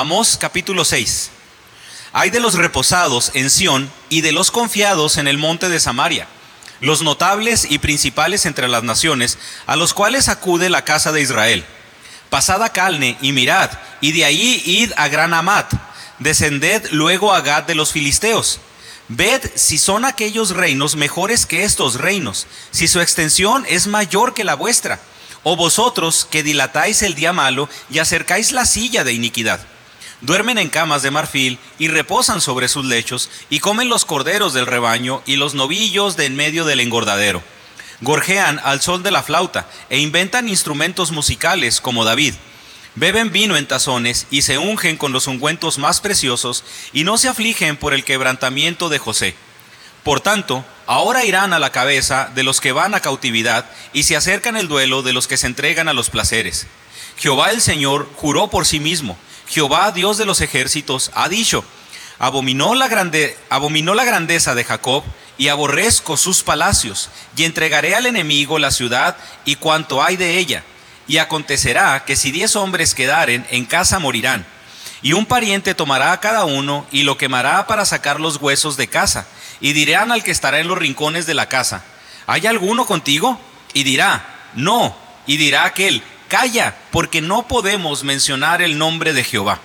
Amós capítulo 6. Hay de los reposados en Sión y de los confiados en el monte de Samaria, los notables y principales entre las naciones, a los cuales acude la casa de Israel. Pasad a Calne y mirad, y de ahí id a Gran Amat, descended luego a Gad de los filisteos. Ved si son aquellos reinos mejores que estos reinos, si su extensión es mayor que la vuestra, o vosotros que dilatáis el día malo y acercáis la silla de iniquidad. Duermen en camas de marfil y reposan sobre sus lechos, y comen los corderos del rebaño y los novillos de en medio del engordadero. Gorjean al sol de la flauta e inventan instrumentos musicales como David. Beben vino en tazones y se ungen con los ungüentos más preciosos y no se afligen por el quebrantamiento de José. Por tanto, ahora irán a la cabeza de los que van a cautividad y se acercan el duelo de los que se entregan a los placeres. Jehová el Señor juró por sí mismo. Jehová, Dios de los ejércitos, ha dicho, abominó la, grande, abominó la grandeza de Jacob y aborrezco sus palacios, y entregaré al enemigo la ciudad y cuanto hay de ella y acontecerá que si diez hombres quedaren, en casa morirán. Y un pariente tomará a cada uno y lo quemará para sacar los huesos de casa. Y dirán al que estará en los rincones de la casa, ¿hay alguno contigo? Y dirá, no. Y dirá aquel, calla, porque no podemos mencionar el nombre de Jehová.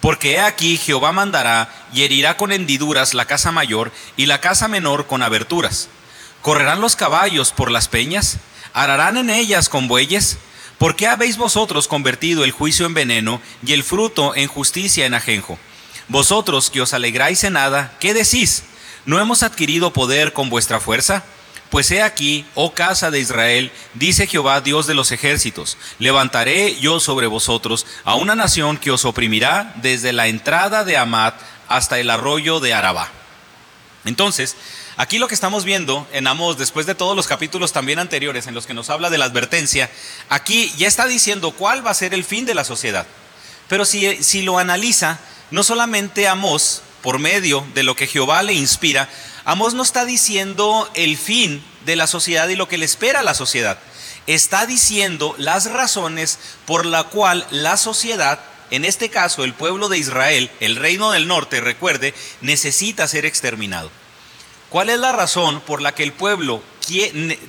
Porque he aquí Jehová mandará y herirá con hendiduras la casa mayor y la casa menor con aberturas. ¿Correrán los caballos por las peñas? ¿Ararán en ellas con bueyes? ¿Por qué habéis vosotros convertido el juicio en veneno y el fruto en justicia en ajenjo? Vosotros que os alegráis en nada, ¿qué decís? ¿No hemos adquirido poder con vuestra fuerza? Pues he aquí, oh casa de Israel, dice Jehová Dios de los ejércitos, levantaré yo sobre vosotros a una nación que os oprimirá desde la entrada de Amat hasta el arroyo de Arabá. Entonces, Aquí lo que estamos viendo en Amós, después de todos los capítulos también anteriores en los que nos habla de la advertencia, aquí ya está diciendo cuál va a ser el fin de la sociedad. Pero si, si lo analiza, no solamente Amós, por medio de lo que Jehová le inspira, Amós no está diciendo el fin de la sociedad y lo que le espera a la sociedad. Está diciendo las razones por la cual la sociedad en este caso el pueblo de Israel, el reino del norte, recuerde, necesita ser exterminado. ¿Cuál es la razón por la que el pueblo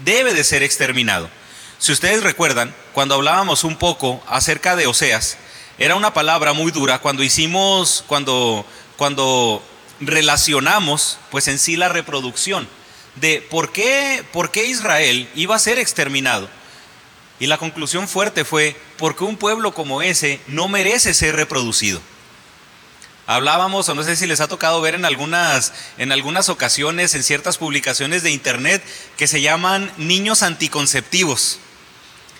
debe de ser exterminado? Si ustedes recuerdan, cuando hablábamos un poco acerca de Oseas, era una palabra muy dura cuando hicimos, cuando, cuando relacionamos, pues en sí la reproducción de por qué, por qué Israel iba a ser exterminado. Y la conclusión fuerte fue, porque un pueblo como ese no merece ser reproducido. Hablábamos, o no sé si les ha tocado ver en algunas, en algunas ocasiones, en ciertas publicaciones de internet, que se llaman niños anticonceptivos.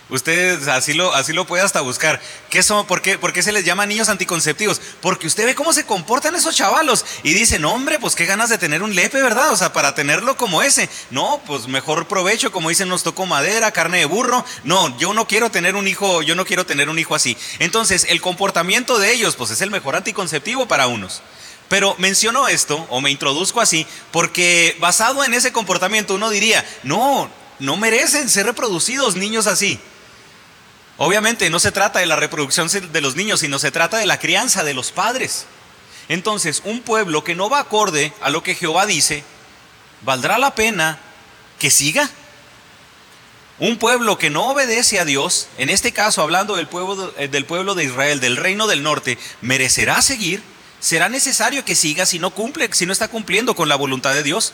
Usted así lo, así lo puede hasta buscar. ¿Qué son, por, qué, ¿Por qué se les llama niños anticonceptivos? Porque usted ve cómo se comportan esos chavalos y dice, no hombre, pues qué ganas de tener un lepe, ¿verdad? O sea, para tenerlo como ese. No, pues mejor provecho, como dicen, nos tocó madera, carne de burro. No, yo no quiero tener un hijo, yo no quiero tener un hijo así. Entonces, el comportamiento de ellos, pues es el mejor anticonceptivo para unos. Pero menciono esto, o me introduzco así, porque basado en ese comportamiento uno diría, no, no merecen ser reproducidos niños así. Obviamente no se trata de la reproducción de los niños, sino se trata de la crianza de los padres. Entonces, un pueblo que no va acorde a lo que Jehová dice, ¿valdrá la pena que siga? Un pueblo que no obedece a Dios, en este caso hablando del pueblo, eh, del pueblo de Israel, del reino del norte, ¿merecerá seguir? ¿Será necesario que siga si no cumple, si no está cumpliendo con la voluntad de Dios?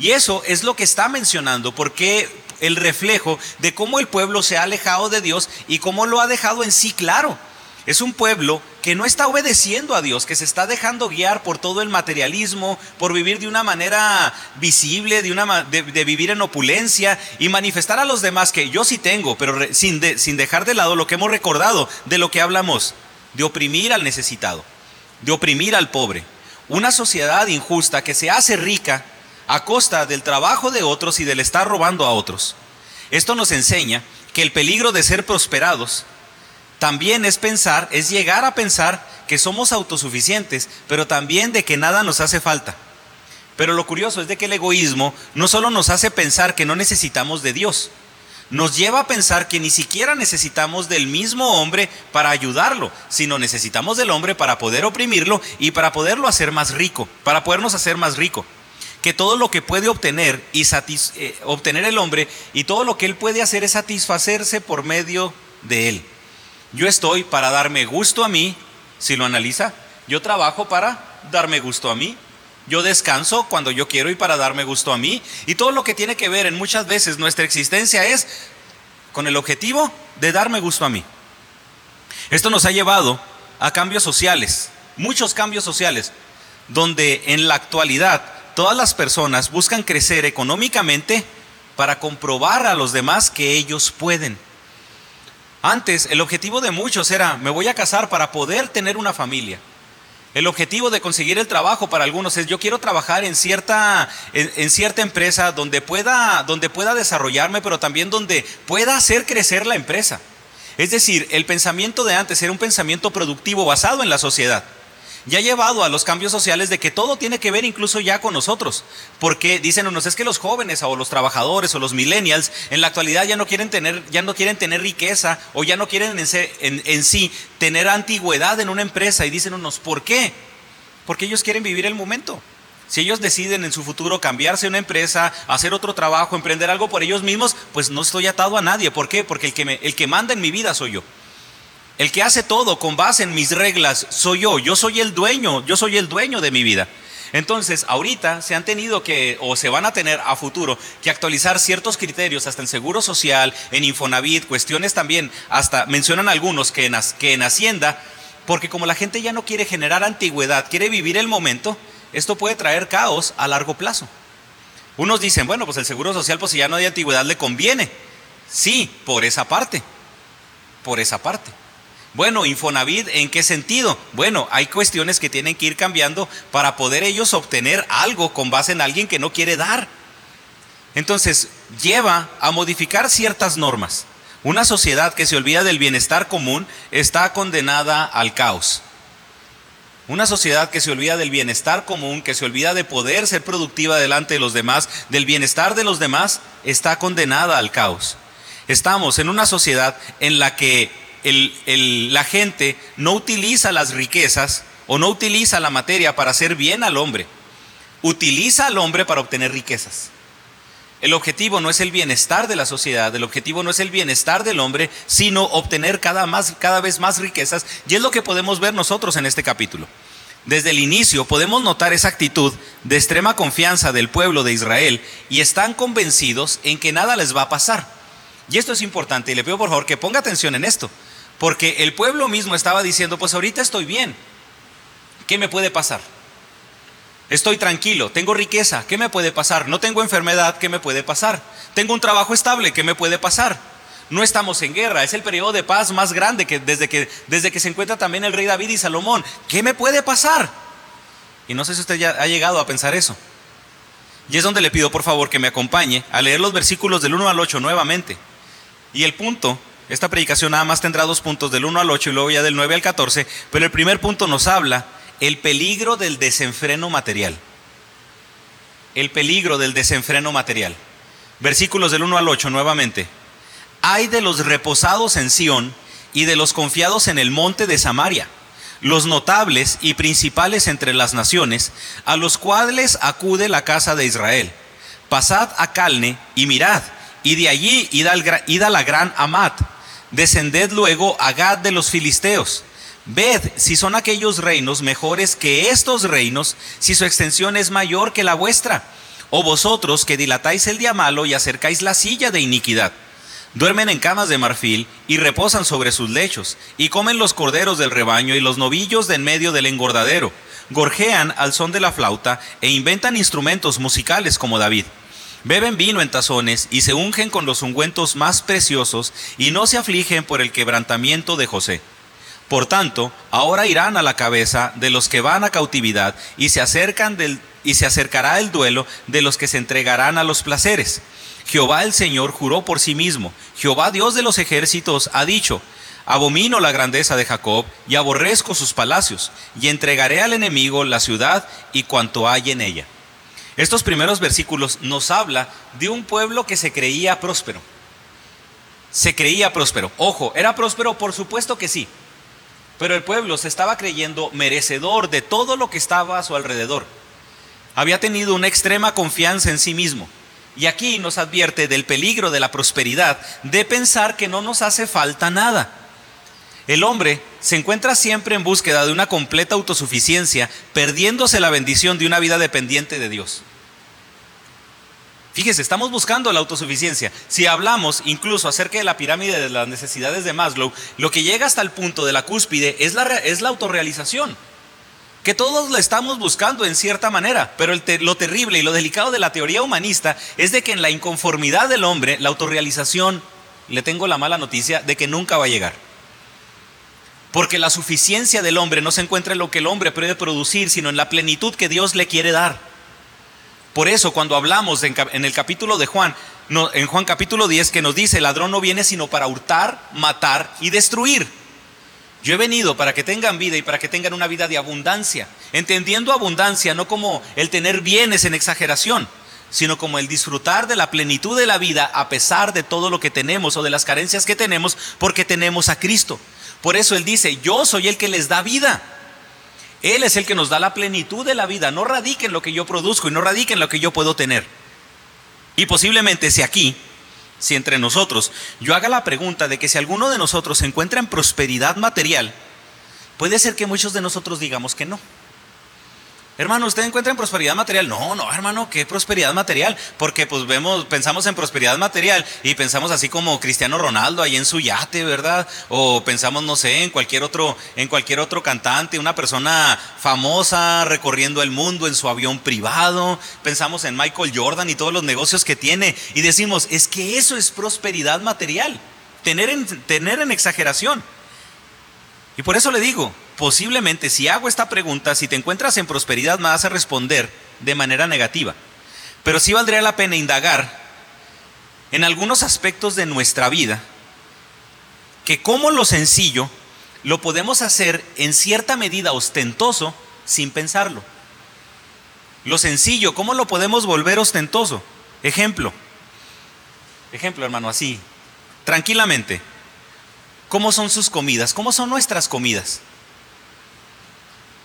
Y eso es lo que está mencionando, porque el reflejo de cómo el pueblo se ha alejado de Dios y cómo lo ha dejado en sí claro. Es un pueblo que no está obedeciendo a Dios, que se está dejando guiar por todo el materialismo, por vivir de una manera visible, de, una, de, vivir en opulencia y manifestar a los demás que yo sí tengo, pero sin, sin dejar de lado lo que hemos recordado de lo que hablamos, de oprimir al necesitado, de oprimir al pobre. Una sociedad injusta que se hace rica a costa del trabajo de otros y del estar robando a otros. Esto nos enseña que el peligro de ser prosperados también es pensar, es llegar a pensar que somos autosuficientes, pero también de que nada nos hace falta. Pero lo curioso es de que el egoísmo no solo nos hace pensar que no necesitamos de Dios, nos lleva a pensar que ni siquiera necesitamos del mismo hombre para ayudarlo, sino necesitamos del hombre para poder oprimirlo y para poderlo hacer más rico, para podernos hacer más rico. Que todo lo que puede obtener y eh, obtener el hombre y todo lo que él puede hacer es satisfacerse por medio de él. Yo estoy para darme gusto a mí, si lo analiza, yo trabajo para darme gusto a mí. Yo descanso cuando yo quiero y para darme gusto a mí. Y todo lo que tiene que ver en muchas veces nuestra existencia es con el objetivo de darme gusto a mí. Esto nos ha llevado a cambios sociales, muchos cambios sociales, donde en la actualidad todas las personas buscan crecer económicamente para comprobar a los demás que ellos pueden. Antes el objetivo de muchos era, me voy a casar para poder tener una familia. El objetivo de conseguir el trabajo para algunos es yo quiero trabajar en cierta, en, cierta empresa donde pueda, donde pueda desarrollarme, pero también donde pueda hacer crecer la empresa. Es decir, el pensamiento de antes era un pensamiento productivo basado en la sociedad ya ha llevado a los cambios sociales de que todo tiene que ver incluso ya con nosotros. Porque dicen unos, es que los jóvenes o los trabajadores o los millennials en la actualidad ya no quieren tener, ya no quieren tener riqueza o ya no quieren en, sí tener antigüedad en una empresa. Y dicen unos, ¿por qué? Porque ellos quieren vivir el momento. Si ellos deciden en su futuro cambiarse una empresa, hacer otro trabajo, emprender algo por ellos mismos, pues no estoy atado a nadie. ¿Por qué? Porque el que, me, el que manda en mi vida soy yo. El que hace todo con base en mis reglas soy yo. Yo soy el dueño, yo soy el dueño de mi vida. Entonces, ahorita se han tenido que, o se van a tener a futuro, que actualizar ciertos criterios, hasta en Seguro Social, en Infonavit, cuestiones también, hasta mencionan algunos que en, que en Hacienda, porque como la gente ya no quiere generar antigüedad, quiere vivir el momento, esto puede traer caos a largo plazo. Unos dicen, bueno, pues el Seguro Social, pues si ya no hay antigüedad, le conviene. Sí, por esa parte, por esa parte. Bueno, Infonavit, ¿en qué sentido? Bueno, hay cuestiones que tienen que ir cambiando para poder ellos obtener algo con base en alguien que no quiere dar. Entonces, lleva a modificar ciertas normas. Una sociedad que se olvida del bienestar común está condenada al caos. Una sociedad que se olvida del bienestar común, que se olvida de poder ser productiva delante de los demás, del bienestar de los demás, está condenada al caos. Estamos en una sociedad en la que la gente no utiliza las riquezas o no utiliza la materia para hacer bien al hombre, utiliza al hombre para obtener riquezas. El objetivo no es el bienestar de la sociedad, el objetivo no es el bienestar del hombre, sino obtener cada, más, cada vez más riquezas. Y es lo que podemos ver nosotros en este capítulo. Desde el inicio podemos notar esa actitud de extrema confianza del pueblo de Israel y están convencidos en que nada les va a pasar. Y esto es importante y le pido por favor que ponga atención en esto. Porque el pueblo mismo estaba diciendo, pues ahorita estoy bien. ¿Qué me puede pasar? Estoy tranquilo, tengo riqueza, ¿qué me puede pasar? No tengo enfermedad, ¿qué me puede pasar? Tengo un trabajo estable, ¿qué me puede pasar? No estamos en guerra, es el periodo de paz más grande que desde que, desde que se encuentra también el rey David y Salomón. ¿Qué me puede pasar? Y no sé si usted ya ha llegado a pensar eso. Y es donde le pido por favor que me acompañe a leer los versículos del 1 al 8 nuevamente. Y el punto esta predicación nada más tendrá dos puntos, del 1 al 8 y luego ya del 9 al 14, pero el primer punto nos habla el peligro del desenfreno material. El peligro del desenfreno material. Versículos del 1 al 8 nuevamente. Hay de los reposados en Sión y de los confiados en el monte de Samaria, los notables y principales entre las naciones, a los cuales acude la casa de Israel. Pasad a Calne y mirad, y de allí id, a la gran Amat Descended luego a Gad de los filisteos. Ved si son aquellos reinos mejores que estos reinos, si su extensión es mayor que la vuestra. O vosotros que dilatáis el día malo y acercáis la silla de iniquidad. Duermen en camas de marfil y reposan sobre sus lechos, y comen los corderos del rebaño y los novillos de en medio del engordadero. Gorjean al son de la flauta e inventan instrumentos musicales como David. Beben vino en tazones y se ungen con los ungüentos más preciosos y no se afligen por el quebrantamiento de José. Por tanto, ahora irán a la cabeza de los que van a cautividad y se acercan y se acercará el duelo de los que se entregarán a los placeres. Jehová el Señor juró por sí mismo. Jehová Dios de los ejércitos ha dicho: Abomino la grandeza de Jacob y aborrezco sus palacios, y entregaré al enemigo la ciudad y cuanto hay en ella. Estos primeros versículos nos habla de un pueblo que se creía próspero. se creía próspero. Ojo, ¿era próspero? Por supuesto que sí. Pero el pueblo se estaba creyendo merecedor de todo lo que estaba a su alrededor. Había tenido una extrema confianza en sí mismo. Y aquí nos advierte del peligro de la prosperidad, de pensar que no nos hace falta nada. El hombre se encuentra siempre en búsqueda de una completa autosuficiencia, perdiéndose la bendición de una vida dependiente de Dios. Fíjese, estamos buscando la autosuficiencia. Si hablamos incluso acerca de la pirámide de las necesidades de Maslow, lo que llega hasta el punto de la cúspide es la, es la autorrealización. Que todos la estamos buscando en cierta manera, pero lo terrible y lo delicado de la teoría humanista es de que en la inconformidad del hombre, la autorrealización, le tengo la mala noticia de que nunca va a llegar. Porque la suficiencia del hombre no se encuentra en lo que el hombre puede producir, sino en la plenitud que Dios le quiere dar. Por eso cuando hablamos en, el capítulo de Juan, en Juan capítulo 10, que nos dice, el ladrón no viene sino para hurtar, matar y destruir. Yo he venido para que tengan vida y para que tengan una vida de abundancia, entendiendo abundancia no como el tener bienes en exageración, sino como el disfrutar de la plenitud de la vida a pesar de todo lo que tenemos o de las carencias que tenemos, porque tenemos a Cristo. Por eso Él dice, yo soy el que les da vida. Él es el que nos da la plenitud de la vida. No radique en lo que yo produzco y no radique en lo que yo puedo tener. Y posiblemente si aquí, si entre nosotros, yo haga la pregunta de que si alguno de nosotros se encuentra en prosperidad material, puede ser que muchos de nosotros digamos que no. Hermano, ¿usted encuentra en prosperidad material? No, no, hermano, ¿qué prosperidad material? Porque pues vemos, pensamos en prosperidad material y pensamos así como Cristiano Ronaldo ahí en su yate, ¿verdad? O pensamos, no sé, en cualquier otro, en cualquier otro cantante, una persona famosa recorriendo el mundo en su avión privado. Pensamos en Michael Jordan y todos los negocios que tiene y decimos, es que eso es prosperidad material. Tener en, tener en exageración. Y por eso le digo, posiblemente si hago esta pregunta, si te encuentras en prosperidad, me vas a responder de manera negativa. Pero sí valdría la pena indagar en algunos aspectos de nuestra vida, que como lo sencillo lo podemos hacer en cierta medida ostentoso sin pensarlo. Lo sencillo, ¿cómo lo podemos volver ostentoso? Ejemplo, ejemplo hermano, así, tranquilamente. ¿Cómo son sus comidas? ¿Cómo son nuestras comidas?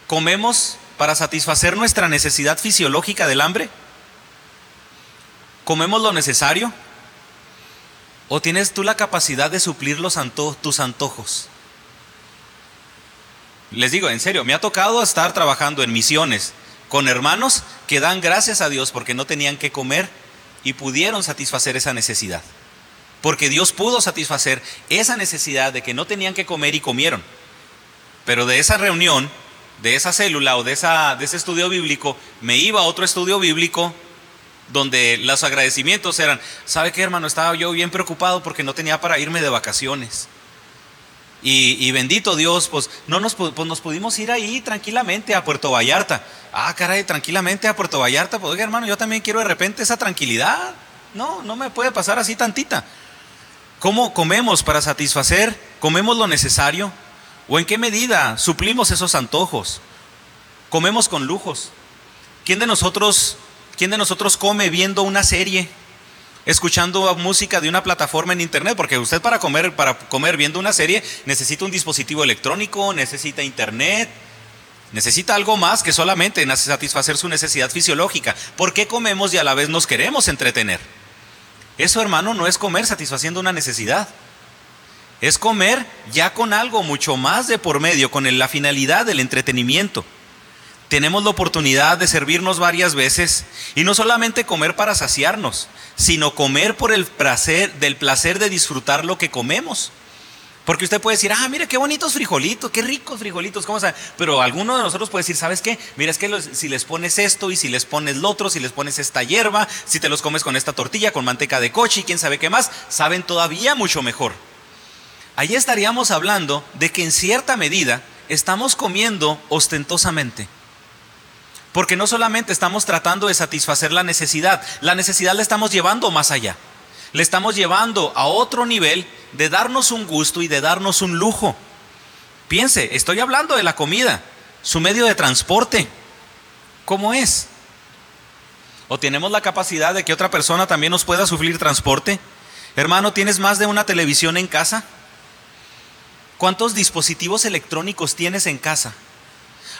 ¿Comemos para satisfacer nuestra necesidad fisiológica del hambre? ¿Comemos lo necesario? ¿O tienes tú la capacidad de suplir los tus antojos? Les digo, en serio, me ha tocado estar trabajando en misiones con hermanos que dan gracias a Dios porque no tenían que comer y pudieron satisfacer esa necesidad porque Dios pudo satisfacer esa necesidad de que no tenían que comer y comieron. Pero de esa reunión, de esa célula o de, esa, de ese estudio bíblico, me iba a otro estudio bíblico donde los agradecimientos eran, ¿sabe qué hermano? Estaba yo bien preocupado porque no tenía para irme de vacaciones. Y, bendito Dios, pues, no nos, pues nos pudimos ir ahí tranquilamente a Puerto Vallarta. Ah, caray, tranquilamente a Puerto Vallarta. Pues, oiga, hermano, yo también quiero de repente esa tranquilidad. No, no me puede pasar así tantita. ¿Cómo comemos para satisfacer? ¿Comemos lo necesario? ¿O en qué medida suplimos esos antojos? ¿Comemos con lujos? ¿Quién de nosotros, quién de nosotros come viendo una serie? escuchando música de una plataforma en internet, porque usted para comer, para comer viendo una serie necesita un dispositivo electrónico, necesita internet, necesita algo más que solamente satisfacer su necesidad fisiológica. ¿Por qué comemos y a la vez nos queremos entretener? Eso, hermano, no es comer satisfaciendo una necesidad. Es comer ya con algo mucho más de por medio, con la finalidad del entretenimiento. Tenemos la oportunidad de servirnos varias veces y no solamente comer para saciarnos, sino comer por el placer del placer de disfrutar lo que comemos. Porque usted puede decir, ah, mire qué bonitos frijolitos, qué ricos frijolitos, ¿cómo sabe? Pero alguno de nosotros puede decir, ¿sabes qué? Mira, es que si les pones esto y si les pones lo otro, si les pones esta hierba, si te los comes con esta tortilla, con manteca de coche y quién sabe qué más, saben todavía mucho mejor. Allí estaríamos hablando de que en cierta medida estamos comiendo ostentosamente. Porque no solamente estamos tratando de satisfacer la necesidad, la necesidad la estamos llevando más allá le estamos llevando a otro nivel de darnos un gusto y de darnos un lujo. Piense, estoy hablando de la comida, su medio de transporte. ¿Cómo es? ¿O tenemos la capacidad de que otra persona también nos pueda sufrir transporte? Hermano, ¿tienes más de una televisión en casa? ¿Cuántos dispositivos electrónicos tienes en casa?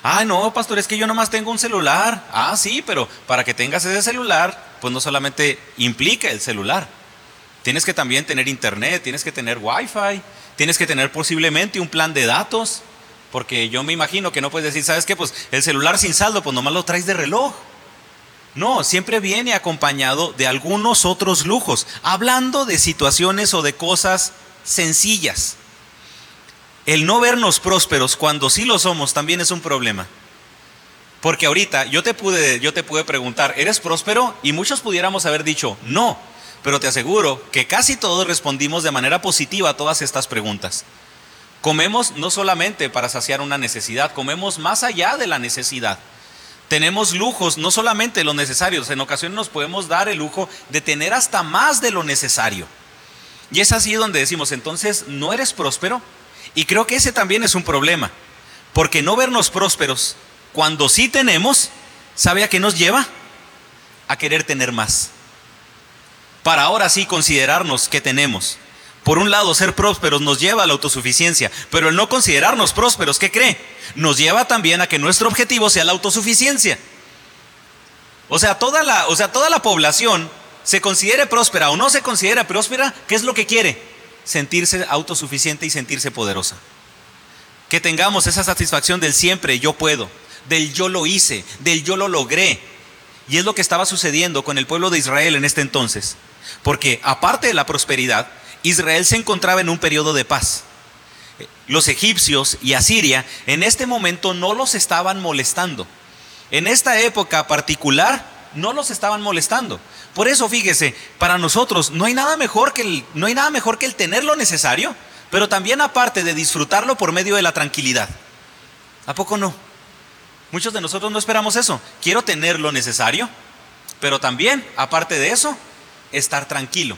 Ah, no, pastor, es que yo nomás tengo un celular. Ah, sí, pero para que tengas ese celular, pues no solamente implica el celular. Tienes que también tener internet, tienes que tener wifi, tienes que tener posiblemente un plan de datos, porque yo me imagino que no puedes decir, ¿sabes qué? Pues el celular sin saldo, pues nomás lo traes de reloj. No, siempre viene acompañado de algunos otros lujos, hablando de situaciones o de cosas sencillas. El no vernos prósperos cuando sí lo somos también es un problema. Porque ahorita yo te pude, yo te pude preguntar, ¿eres próspero? Y muchos pudiéramos haber dicho, no, pero te aseguro que casi todos respondimos de manera positiva a todas estas preguntas. Comemos no solamente para saciar una necesidad, comemos más allá de la necesidad. Tenemos lujos, no solamente los necesarios, en ocasiones nos podemos dar el lujo de tener hasta más de lo necesario. Y es así donde decimos, entonces, ¿no eres próspero? Y creo que ese también es un problema, porque no vernos prósperos cuando sí tenemos, ¿sabe a qué nos lleva? A querer tener más. Para ahora sí considerarnos que tenemos. Por un lado, ser prósperos nos lleva a la autosuficiencia, pero el no considerarnos prósperos, ¿qué cree? Nos lleva también a que nuestro objetivo sea la autosuficiencia. O sea, toda la, o sea, toda la población se considere próspera o no se considera próspera, ¿qué es lo que quiere? Sentirse autosuficiente y sentirse poderosa. Que tengamos esa satisfacción del siempre yo puedo, del yo lo hice, del yo lo logré. Y es lo que estaba sucediendo con el pueblo de Israel en este entonces. Porque aparte de la prosperidad, Israel se encontraba en un periodo de paz. Los egipcios y Asiria en este momento no los estaban molestando. En esta época particular no los estaban molestando. Por eso, fíjese, para nosotros no hay nada mejor que el, no hay nada mejor que el tener lo necesario, pero también aparte de disfrutarlo por medio de la tranquilidad. ¿A poco no? Muchos de nosotros no esperamos eso. Quiero tener lo necesario, pero también, aparte de eso, estar tranquilo.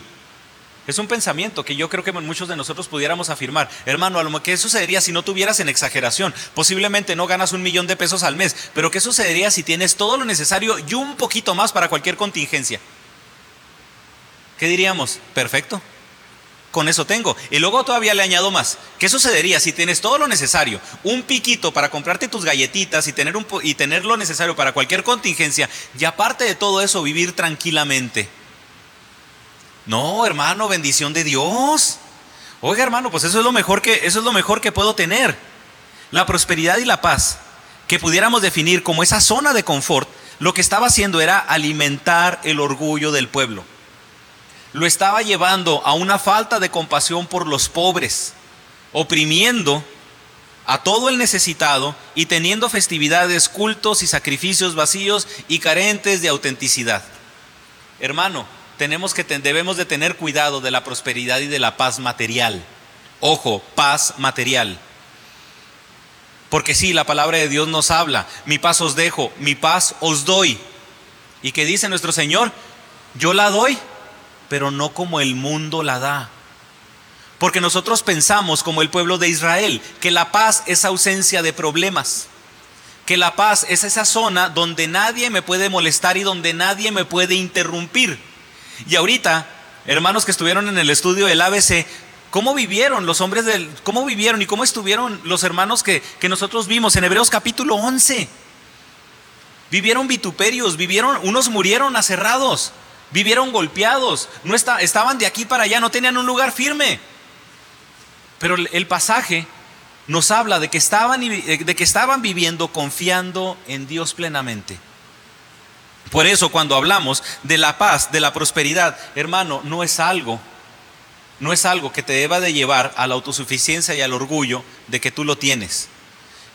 Es un pensamiento que yo creo que muchos de nosotros pudiéramos afirmar. Hermano, a lo que sucedería si no tuvieras en exageración? Posiblemente no ganas un millón de pesos al mes, pero ¿qué sucedería si tienes todo lo necesario y un poquito más para cualquier contingencia? ¿Qué diríamos? Perfecto. Con eso tengo. Y luego todavía le añado más. ¿Qué sucedería si tienes todo lo necesario? Un piquito para comprarte tus galletitas y tener, un, y tener lo necesario para cualquier contingencia. Y aparte de todo eso, vivir tranquilamente. No, hermano, bendición de Dios. Oiga, hermano, pues eso es lo mejor que, eso es lo mejor que puedo tener. La prosperidad y la paz, que pudiéramos definir como esa zona de confort, lo que estaba haciendo era alimentar el orgullo del pueblo lo estaba llevando a una falta de compasión por los pobres, oprimiendo a todo el necesitado y teniendo festividades, cultos y sacrificios vacíos y carentes de autenticidad. Hermano, tenemos que debemos de tener cuidado de la prosperidad y de la paz material. Ojo, paz material. Porque sí, la palabra de Dios nos habla, mi paz os dejo, mi paz os doy. ¿Y qué dice nuestro Señor? Yo la doy pero no como el mundo la da. Porque nosotros pensamos como el pueblo de Israel, que la paz es ausencia de problemas, que la paz es esa zona donde nadie me puede molestar y donde nadie me puede interrumpir. Y ahorita, hermanos que estuvieron en el estudio del ABC, ¿cómo vivieron los hombres del, cómo vivieron y cómo estuvieron los hermanos que, que nosotros vimos en Hebreos capítulo 11? Vivieron vituperios, vivieron, unos murieron aserrados, vivieron golpeados, no estaban de aquí para allá, no tenían un lugar firme. Pero el pasaje nos habla de que, estaban, de que estaban viviendo confiando en Dios plenamente. Por eso cuando hablamos de la paz, de la prosperidad, hermano, no es algo, no es algo que te deba de llevar a la autosuficiencia y al orgullo de que tú lo tienes.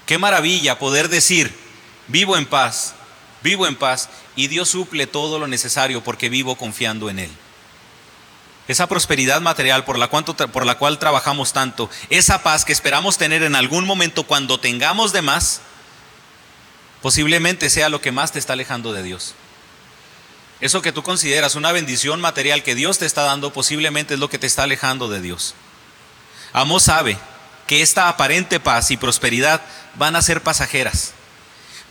Qué maravilla poder decir, vivo en paz, vivo en paz y Dios suple todo lo necesario porque vivo confiando en Él. Esa prosperidad material por la, por la cual trabajamos tanto, esa paz que esperamos tener en algún momento cuando tengamos de más, posiblemente sea lo que más te está alejando de Dios. Eso que tú consideras una bendición material que Dios te está dando, posiblemente es lo que te está alejando de Dios. Amos sabe que esta aparente paz y prosperidad van a ser pasajeras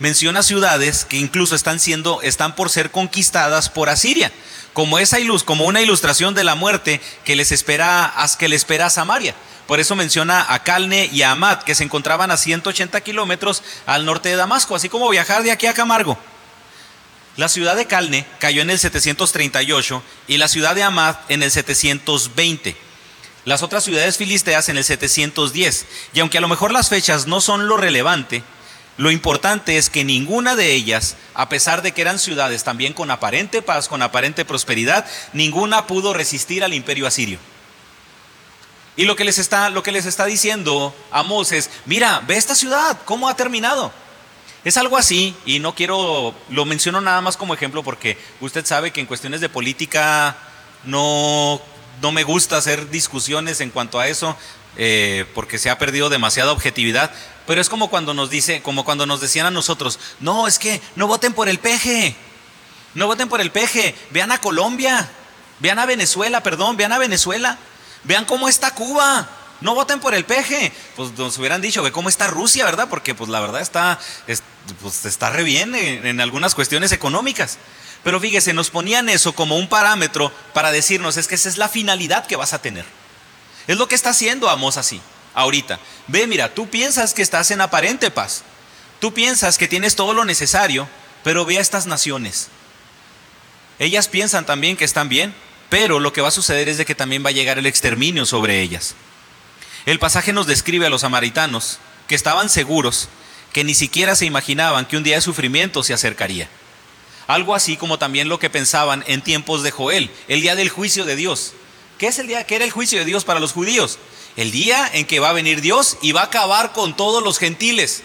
menciona ciudades que incluso están siendo, están por ser conquistadas por Asiria, como esa ilus, como una ilustración de la muerte que les espera, que le espera a Samaria. Por eso menciona a Calne y a Amat, que se encontraban a 180 kilómetros al norte de Damasco, así como viajar de aquí a Camargo. La ciudad de Calne cayó en el 738 y la ciudad de Amat en el 720. Las otras ciudades filisteas en el 710. Y aunque a lo mejor las fechas no son lo relevante, lo importante es que ninguna de ellas, a pesar de que eran ciudades también con aparente paz, con aparente prosperidad, ninguna pudo resistir al imperio asirio. Y lo que les está, lo que les está diciendo a Moses, mira, ve esta ciudad, cómo ha terminado. Es algo así, y no quiero, lo menciono nada más como ejemplo porque usted sabe que en cuestiones de política no, no me gusta hacer discusiones en cuanto a eso, eh, porque se ha perdido demasiada objetividad. Pero es como cuando nos dice, como cuando nos decían a nosotros, no, es que no voten por el peje, no voten por el peje, vean a Colombia, vean a Venezuela, perdón, vean a Venezuela, vean cómo está Cuba, no voten por el peje. Pues nos hubieran dicho, ve cómo está Rusia, ¿verdad? Porque pues la verdad está, pues, está re bien en, algunas cuestiones económicas. Pero fíjese, nos ponían eso como un parámetro para decirnos, es que esa es la finalidad que vas a tener. Es lo que está haciendo Amos así, ahorita. Ve, mira, tú piensas que estás en aparente paz. Tú piensas que tienes todo lo necesario, pero ve a estas naciones. Ellas piensan también que están bien, pero lo que va a suceder es de que también va a llegar el exterminio sobre ellas. El pasaje nos describe a los samaritanos que estaban seguros, que ni siquiera se imaginaban que un día de sufrimiento se acercaría. Algo así como también lo que pensaban en tiempos de Joel, el día del juicio de Dios. ¿Qué es el día? ¿Qué era el juicio de Dios para los judíos? El día en que va a venir Dios y va a acabar con todos los gentiles.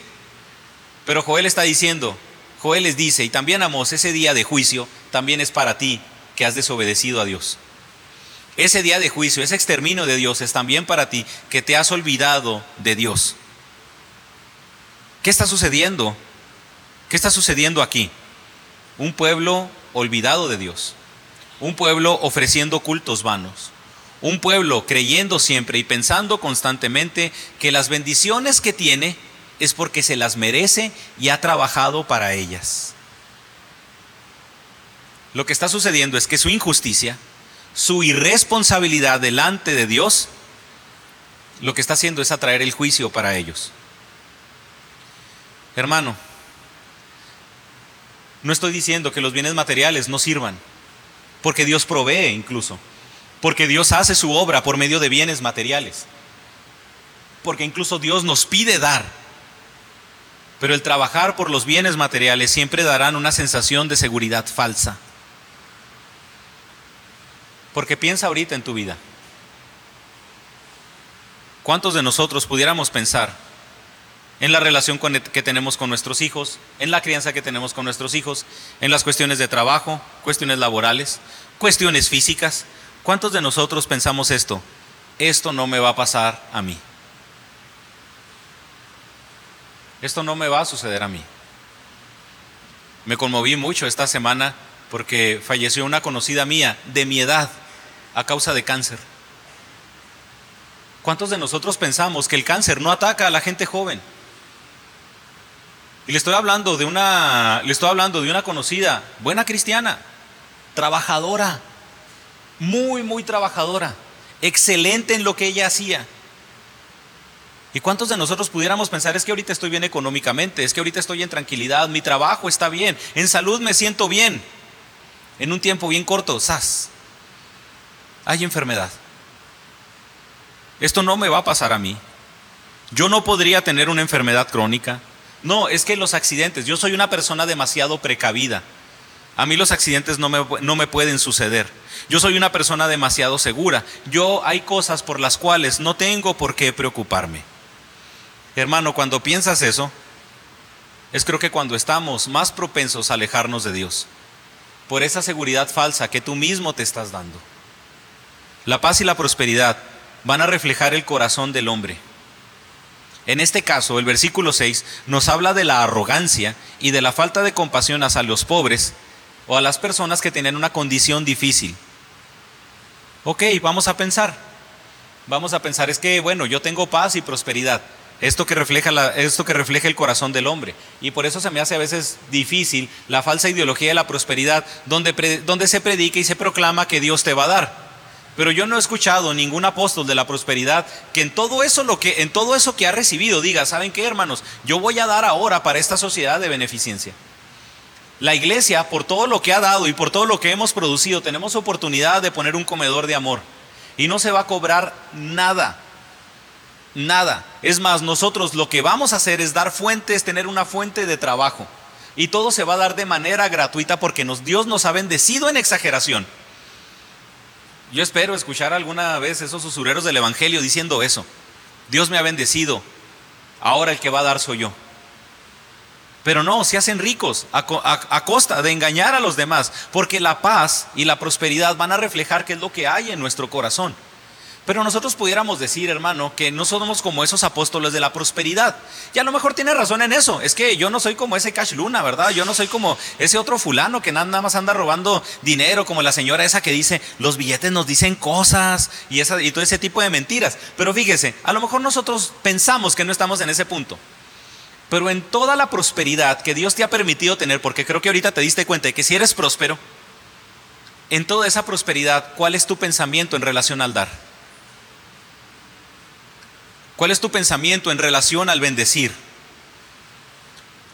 Pero Joel está diciendo, Joel les dice, y también amos, ese día de juicio también es para ti que has desobedecido a Dios. Ese día de juicio, ese exterminio de Dios es también para ti que te has olvidado de Dios. ¿Qué está sucediendo? ¿Qué está sucediendo aquí? Un pueblo olvidado de Dios. Un pueblo ofreciendo cultos vanos. Un pueblo creyendo siempre y pensando constantemente que las bendiciones que tiene es porque se las merece y ha trabajado para ellas. Lo que está sucediendo es que su injusticia, su irresponsabilidad delante de Dios, lo que está haciendo es atraer el juicio para ellos. Hermano, no estoy diciendo que los bienes materiales no sirvan, porque Dios provee incluso, porque Dios hace su obra por medio de bienes materiales, porque incluso Dios nos pide dar. Pero el trabajar por los bienes materiales siempre darán una sensación de seguridad falsa. Porque piensa ahorita en tu vida. ¿Cuántos de nosotros pudiéramos pensar en la relación que tenemos con nuestros hijos, en la crianza que tenemos con nuestros hijos, en las cuestiones de trabajo, cuestiones laborales, cuestiones físicas? ¿Cuántos de nosotros pensamos esto? Esto no me va a pasar a mí. Esto no me va a suceder a mí. Me conmoví mucho esta semana porque falleció una conocida mía de mi edad a causa de cáncer. ¿Cuántos de nosotros pensamos que el cáncer no ataca a la gente joven? Y le estoy hablando de una, le estoy hablando de una conocida, buena cristiana, trabajadora, muy, muy trabajadora, excelente en lo que ella hacía. ¿Y cuántos de nosotros pudiéramos pensar, es que ahorita estoy bien económicamente, es que ahorita estoy en tranquilidad, mi trabajo está bien, en salud me siento bien, en un tiempo bien corto, ¡zas! Hay enfermedad. Esto no me va a pasar a mí. Yo no podría tener una enfermedad crónica. No, es que los accidentes, yo soy una persona demasiado precavida. A mí los accidentes no me, no me pueden suceder. Yo soy una persona demasiado segura. Yo hay cosas por las cuales no tengo por qué preocuparme. Hermano, cuando piensas eso, es creo que cuando estamos más propensos a alejarnos de Dios, por esa seguridad falsa que tú mismo te estás dando. La paz y la prosperidad van a reflejar el corazón del hombre. En este caso, el versículo 6 nos habla de la arrogancia y de la falta de compasión hacia los pobres o a las personas que tienen una condición difícil. Ok, vamos a pensar. Vamos a pensar, es que, bueno, yo tengo paz y prosperidad, esto que, refleja esto que refleja el corazón del hombre. Y por eso se me hace a veces difícil la falsa ideología de la prosperidad, donde, donde se predica y se proclama que Dios te va a dar. Pero yo no he escuchado ningún apóstol de la prosperidad que en todo eso lo que en todo eso que ha recibido diga, ¿saben qué, hermanos? Yo voy a dar ahora para esta sociedad de beneficencia. La iglesia, por todo lo que ha dado y por todo lo que hemos producido, tenemos oportunidad de poner un comedor de amor. Y no se va a cobrar nada. Nada. Es más, nosotros lo que vamos a hacer es dar fuentes, tener una fuente de trabajo. Y todo se va a dar de manera gratuita porque nos, Dios nos ha bendecido en exageración. Yo espero escuchar alguna vez esos usureros del Evangelio diciendo eso. Dios me ha bendecido. Ahora el que va a dar soy yo. Pero no, se hacen ricos a, costa de engañar a los demás, porque la paz y la prosperidad van a reflejar qué es lo que hay en nuestro corazón. Pero nosotros pudiéramos decir, hermano, que no somos como esos apóstoles de la prosperidad. Y a lo mejor tiene razón en eso. Es que yo no soy como ese Cash Luna, ¿verdad? Yo no soy como ese otro fulano que nada más anda robando dinero, como la señora esa que dice, los billetes nos dicen cosas y, esa, y todo ese tipo de mentiras. Pero fíjese, a lo mejor nosotros pensamos que no estamos en ese punto. Pero en toda la prosperidad que Dios te ha permitido tener, porque creo que ahorita te diste cuenta de que si eres próspero, en toda esa prosperidad, ¿cuál es tu pensamiento en relación al dar? ¿Cuál es tu pensamiento en relación al bendecir?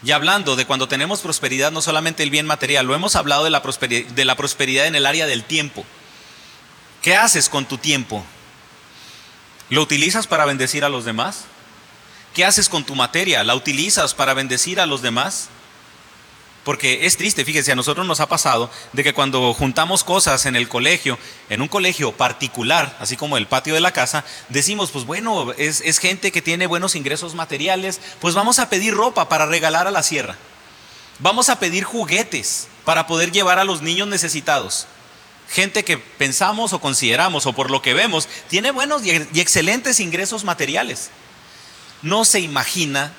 Y hablando de cuando tenemos prosperidad, no solamente el bien material, lo hemos hablado de la prosperidad, de la prosperidad en el área del tiempo. ¿Qué haces con tu tiempo? ¿Lo utilizas para bendecir a los demás? ¿Qué haces con tu materia? ¿La utilizas para bendecir a los demás? Porque es triste, fíjese, a nosotros nos ha pasado de que cuando juntamos cosas en el colegio, en un colegio particular, así como el patio de la casa, decimos, pues bueno, es, gente que tiene buenos ingresos materiales, pues vamos a pedir ropa para regalar a la sierra. Vamos a pedir juguetes para poder llevar a los niños necesitados. Gente que pensamos o consideramos o por lo que vemos tiene buenos y excelentes ingresos materiales no se imagina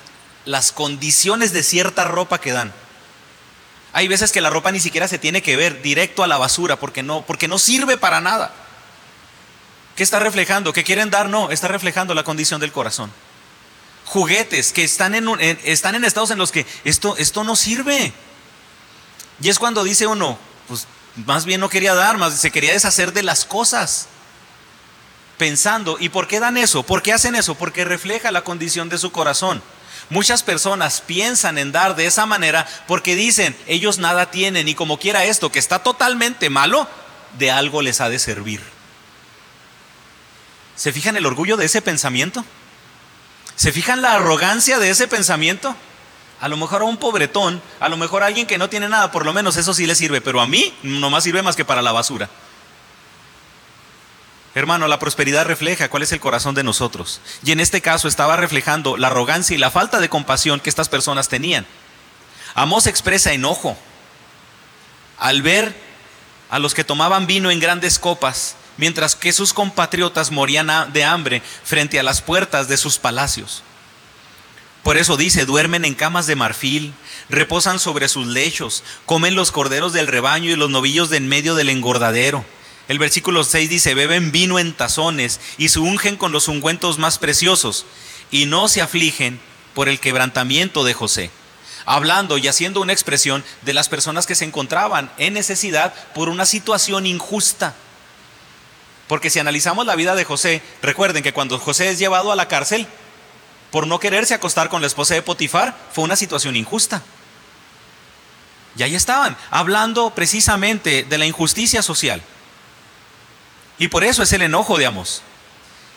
las condiciones de cierta ropa que dan. Hay veces que la ropa ni siquiera se tiene que ver directo a la basura porque no, porque no sirve para nada. ¿Qué está reflejando? ¿Qué quieren dar? No, está reflejando la condición del corazón. Juguetes que están en, están en estados en los que esto, esto no sirve. Y es cuando dice uno, pues más bien no quería dar, más se quería deshacer de las cosas pensando. ¿Y por qué dan eso? ¿Por qué hacen eso? Porque refleja la condición de su corazón. Muchas personas piensan en dar de esa manera porque dicen, ellos nada tienen y como quiera esto, que está totalmente malo, de algo les ha de servir. ¿Se fijan el orgullo de ese pensamiento? ¿Se fijan la arrogancia de ese pensamiento? A lo mejor a un pobretón, a lo mejor a alguien que no tiene nada, por lo menos eso sí le sirve, pero a mí no más sirve más que para la basura. Hermano, la prosperidad refleja cuál es el corazón de nosotros. Y en este caso estaba reflejando la arrogancia y la falta de compasión que estas personas tenían. Amós expresa enojo al ver a los que tomaban vino en grandes copas, mientras que sus compatriotas morían de hambre frente a las puertas de sus palacios. Por eso dice, duermen en camas de marfil, reposan sobre sus lechos, comen los corderos del rebaño y los novillos de en medio del engordadero el versículo 6 dice, beben vino en tazones y se ungen con los ungüentos más preciosos y no se afligen por el quebrantamiento de José. Hablando y haciendo una expresión de las personas que se encontraban en necesidad por una situación injusta. Porque si analizamos la vida de José, recuerden que cuando José es llevado a la cárcel por no quererse acostar con la esposa de Potifar, fue una situación injusta. Y ahí estaban, hablando precisamente de la injusticia social. Y por eso es el enojo de Amos.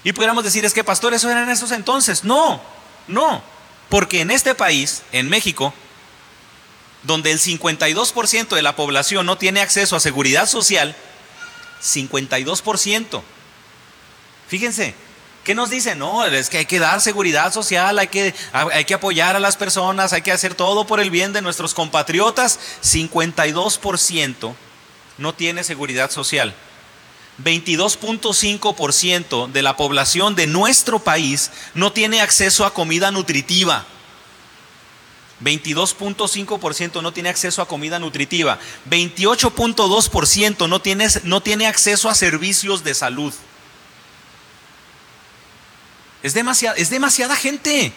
Y pudiéramos decir, es que pastor, eso era en esos entonces. No, no. Porque en este país, en México, donde el 52% de la población no tiene acceso a seguridad social, 52%. Fíjense, ¿qué nos dicen? No, es que hay que dar seguridad social, hay que, hay que apoyar a las personas, hay que hacer todo por el bien de nuestros compatriotas. 52% no tiene seguridad social. 22.5% de la población de nuestro país no tiene acceso a comida nutritiva. 22.5% no tiene acceso a comida nutritiva. 28.2% no tiene, no tiene acceso a servicios de salud. Es demasiada, es demasiada gente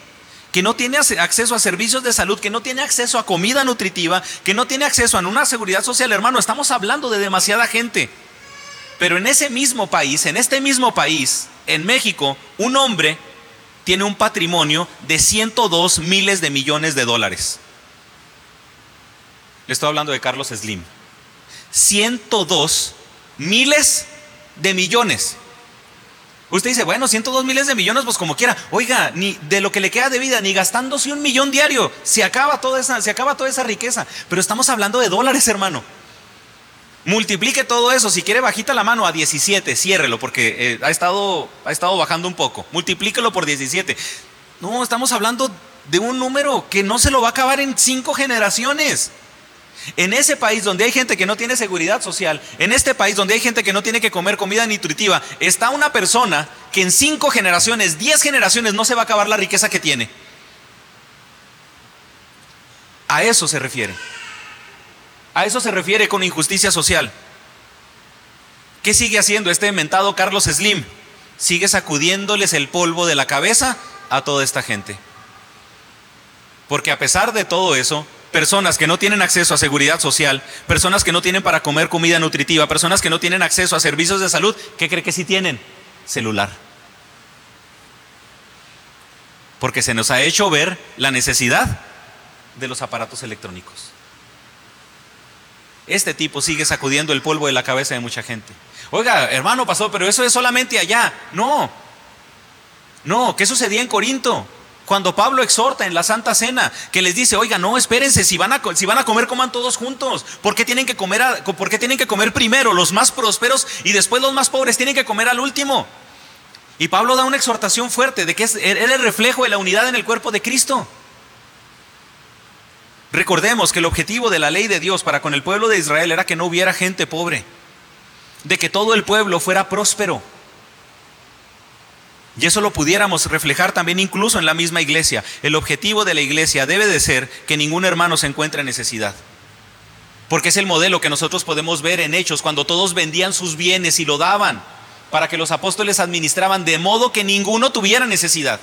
que no tiene acceso a servicios de salud, que no tiene acceso a comida nutritiva, que no tiene acceso a una seguridad social, hermano. Estamos hablando de demasiada gente. Pero en ese mismo país, en este mismo país, en México, un hombre tiene un patrimonio de 102 miles de millones de dólares. Le estoy hablando de Carlos Slim. 102 miles de millones. Usted dice, bueno, 102 miles de millones, pues como quiera. Oiga, ni de lo que le queda de vida, ni gastándose un millón diario, se acaba toda esa, se acaba toda esa riqueza. Pero estamos hablando de dólares, hermano. Multiplique todo eso. Si quiere, bajita la mano a 17, ciérrelo, porque eh, ha, estado, ha estado bajando un poco. Multiplíquelo por 17. No, estamos hablando de un número que no se lo va a acabar en cinco generaciones. En ese país donde hay gente que no tiene seguridad social, en este país donde hay gente que no tiene que comer comida nutritiva, está una persona que en cinco generaciones, diez generaciones no se va a acabar la riqueza que tiene. A eso se refiere. A eso se refiere con injusticia social. ¿Qué sigue haciendo este inventado Carlos Slim? Sigue sacudiéndoles el polvo de la cabeza a toda esta gente. Porque a pesar de todo eso, personas que no tienen acceso a seguridad social, personas que no tienen para comer comida nutritiva, personas que no tienen acceso a servicios de salud, ¿qué cree que sí tienen? Celular. Porque se nos ha hecho ver la necesidad de los aparatos electrónicos. Este tipo sigue sacudiendo el polvo de la cabeza de mucha gente. Oiga, hermano pasó, pero eso es solamente allá. No. No, ¿qué sucedía en Corinto? Cuando Pablo exhorta en la Santa Cena, que les dice, oiga, no, espérense, si van a, si van a comer, coman todos juntos. ¿Por qué, tienen que comer tienen que comer primero los más prósperos y después los más pobres tienen que comer al último? Y Pablo da una exhortación fuerte de que él es el reflejo de la unidad en el cuerpo de Cristo. Recordemos que el objetivo de la ley de Dios para con el pueblo de Israel era que no hubiera gente pobre, de que todo el pueblo fuera próspero. Y eso lo pudiéramos reflejar también incluso en la misma iglesia. El objetivo de la iglesia debe de ser que ningún hermano se encuentre en necesidad. Porque es el modelo que nosotros podemos ver en Hechos, cuando todos vendían sus bienes y lo daban para que los apóstoles administraban de modo que ninguno tuviera necesidad.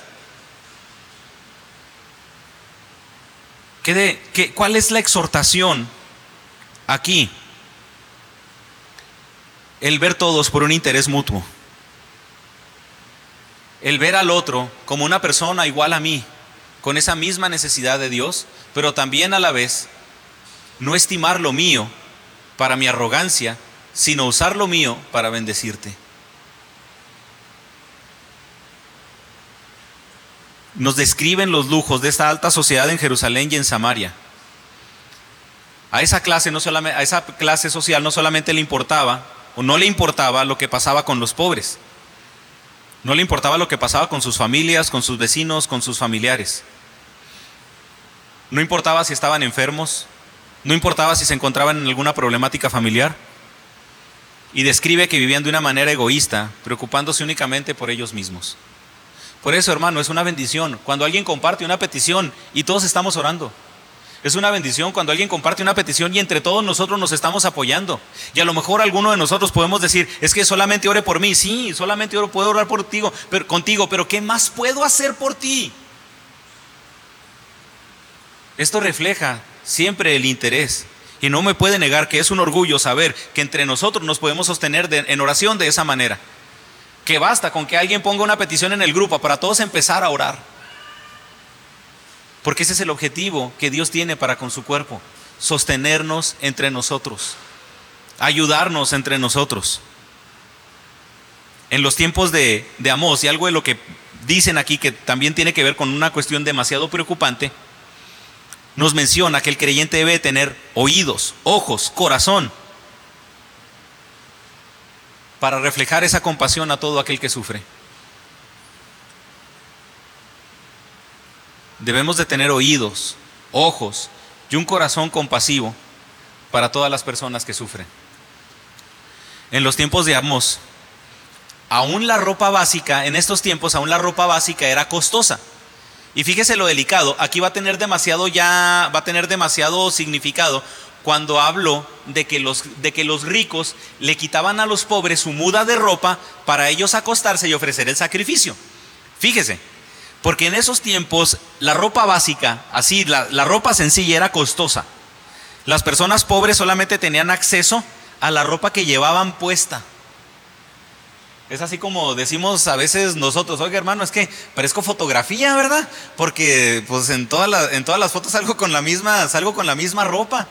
¿Qué ¿Cuál es la exhortación aquí? El ver todos por un interés mutuo el ver al otro como una persona igual a mí, con esa misma necesidad de Dios, pero también a la vez no estimar lo mío para mi arrogancia, sino usar lo mío para bendecirte. Nos describen los lujos de esta alta sociedad en Jerusalén y en Samaria. A esa clase, no solamente, a esa clase social no solamente le importaba o no le importaba lo que pasaba con los pobres, no le importaba lo que pasaba con sus familias, con sus vecinos, con sus familiares. No importaba si estaban enfermos, no importaba si se encontraban en alguna problemática familiar. Y describe que vivían de una manera egoísta, preocupándose únicamente por ellos mismos. Por eso, hermano, es una bendición cuando alguien comparte una petición y todos estamos orando. Es una bendición cuando alguien comparte una petición y entre todos nosotros nos estamos apoyando. Y a lo mejor alguno de nosotros podemos decir, es que solamente ore por mí. Sí, solamente oro, puedo orar por ti, pero, contigo, pero ¿qué más puedo hacer por ti? Esto refleja siempre el interés. Y no me puede negar que es un orgullo saber que entre nosotros nos podemos sostener en oración de esa manera. Que basta con que alguien ponga una petición en el grupo para todos empezar a orar. Porque ese es el objetivo que Dios tiene para con su cuerpo, sostenernos entre nosotros, ayudarnos entre nosotros. En los tiempos de, de y algo de lo que dicen aquí que también tiene que ver con una cuestión demasiado preocupante, nos menciona que el creyente debe tener oídos, ojos, corazón, para reflejar esa compasión a todo aquel que sufre. debemos de tener oídos, ojos y un corazón compasivo para todas las personas que sufren. En los tiempos de Amos, aún la ropa básica, en estos tiempos aún la ropa básica era costosa. Y fíjese lo delicado, aquí va a tener demasiado ya, va a tener demasiado significado cuando hablo de que, los, de que los ricos le quitaban a los pobres su muda de ropa para ellos acostarse y ofrecer el sacrificio. Fíjese, Porque en esos tiempos la ropa básica, así, la, la ropa sencilla era costosa. Las personas pobres solamente tenían acceso a la ropa que llevaban puesta. Es así como decimos a veces nosotros, oiga hermano, es que parezco fotografía, ¿verdad? Porque pues en, todas en todas las fotos salgo con la misma, salgo con la misma ropa.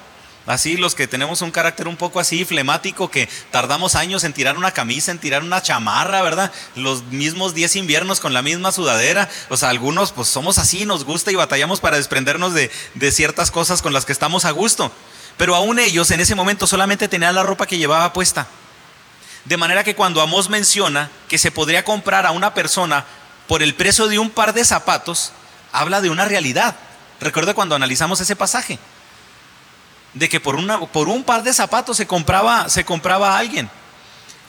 Así los que tenemos un carácter un poco así flemático, que tardamos años en tirar una camisa, en tirar una chamarra, ¿verdad? Los mismos 10 inviernos con la misma sudadera. O sea, algunos pues somos así, nos gusta y batallamos para desprendernos de, de ciertas cosas con las que estamos a gusto. Pero aún ellos en ese momento solamente tenían la ropa que llevaba puesta. De manera que cuando Amós menciona que se podría comprar a una persona por el precio de un par de zapatos, habla de una realidad. Recuerda cuando analizamos ese pasaje, de que por, un par de zapatos se compraba, a alguien.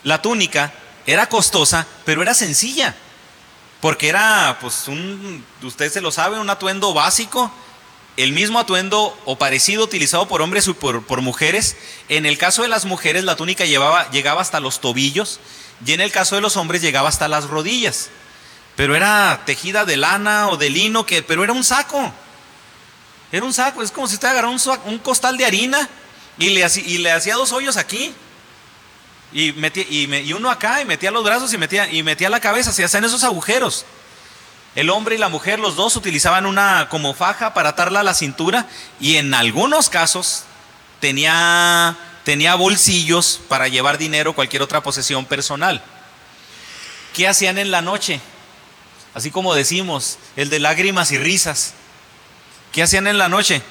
La túnica era costosa, pero era sencilla, porque era, pues, un, usted se lo sabe, un atuendo básico, el mismo atuendo o parecido utilizado por hombres y por, mujeres. En el caso de las mujeres la túnica llegaba hasta los tobillos y en el caso de los hombres llegaba hasta las rodillas. Pero era tejida de lana o de lino, que, pero era un saco. Era un saco, es como si usted agarrara un, un costal de harina y le, hacía dos hoyos aquí. Y, metía, uno acá y metía los brazos y metía, la cabeza, se hacían esos agujeros. El hombre y la mujer, los dos utilizaban una como faja para atarla a la cintura y en algunos casos tenía bolsillos para llevar dinero o cualquier otra posesión personal. ¿Qué hacían en la noche? Así como decimos, el de lágrimas y risas. ¿Qué hacían en la noche?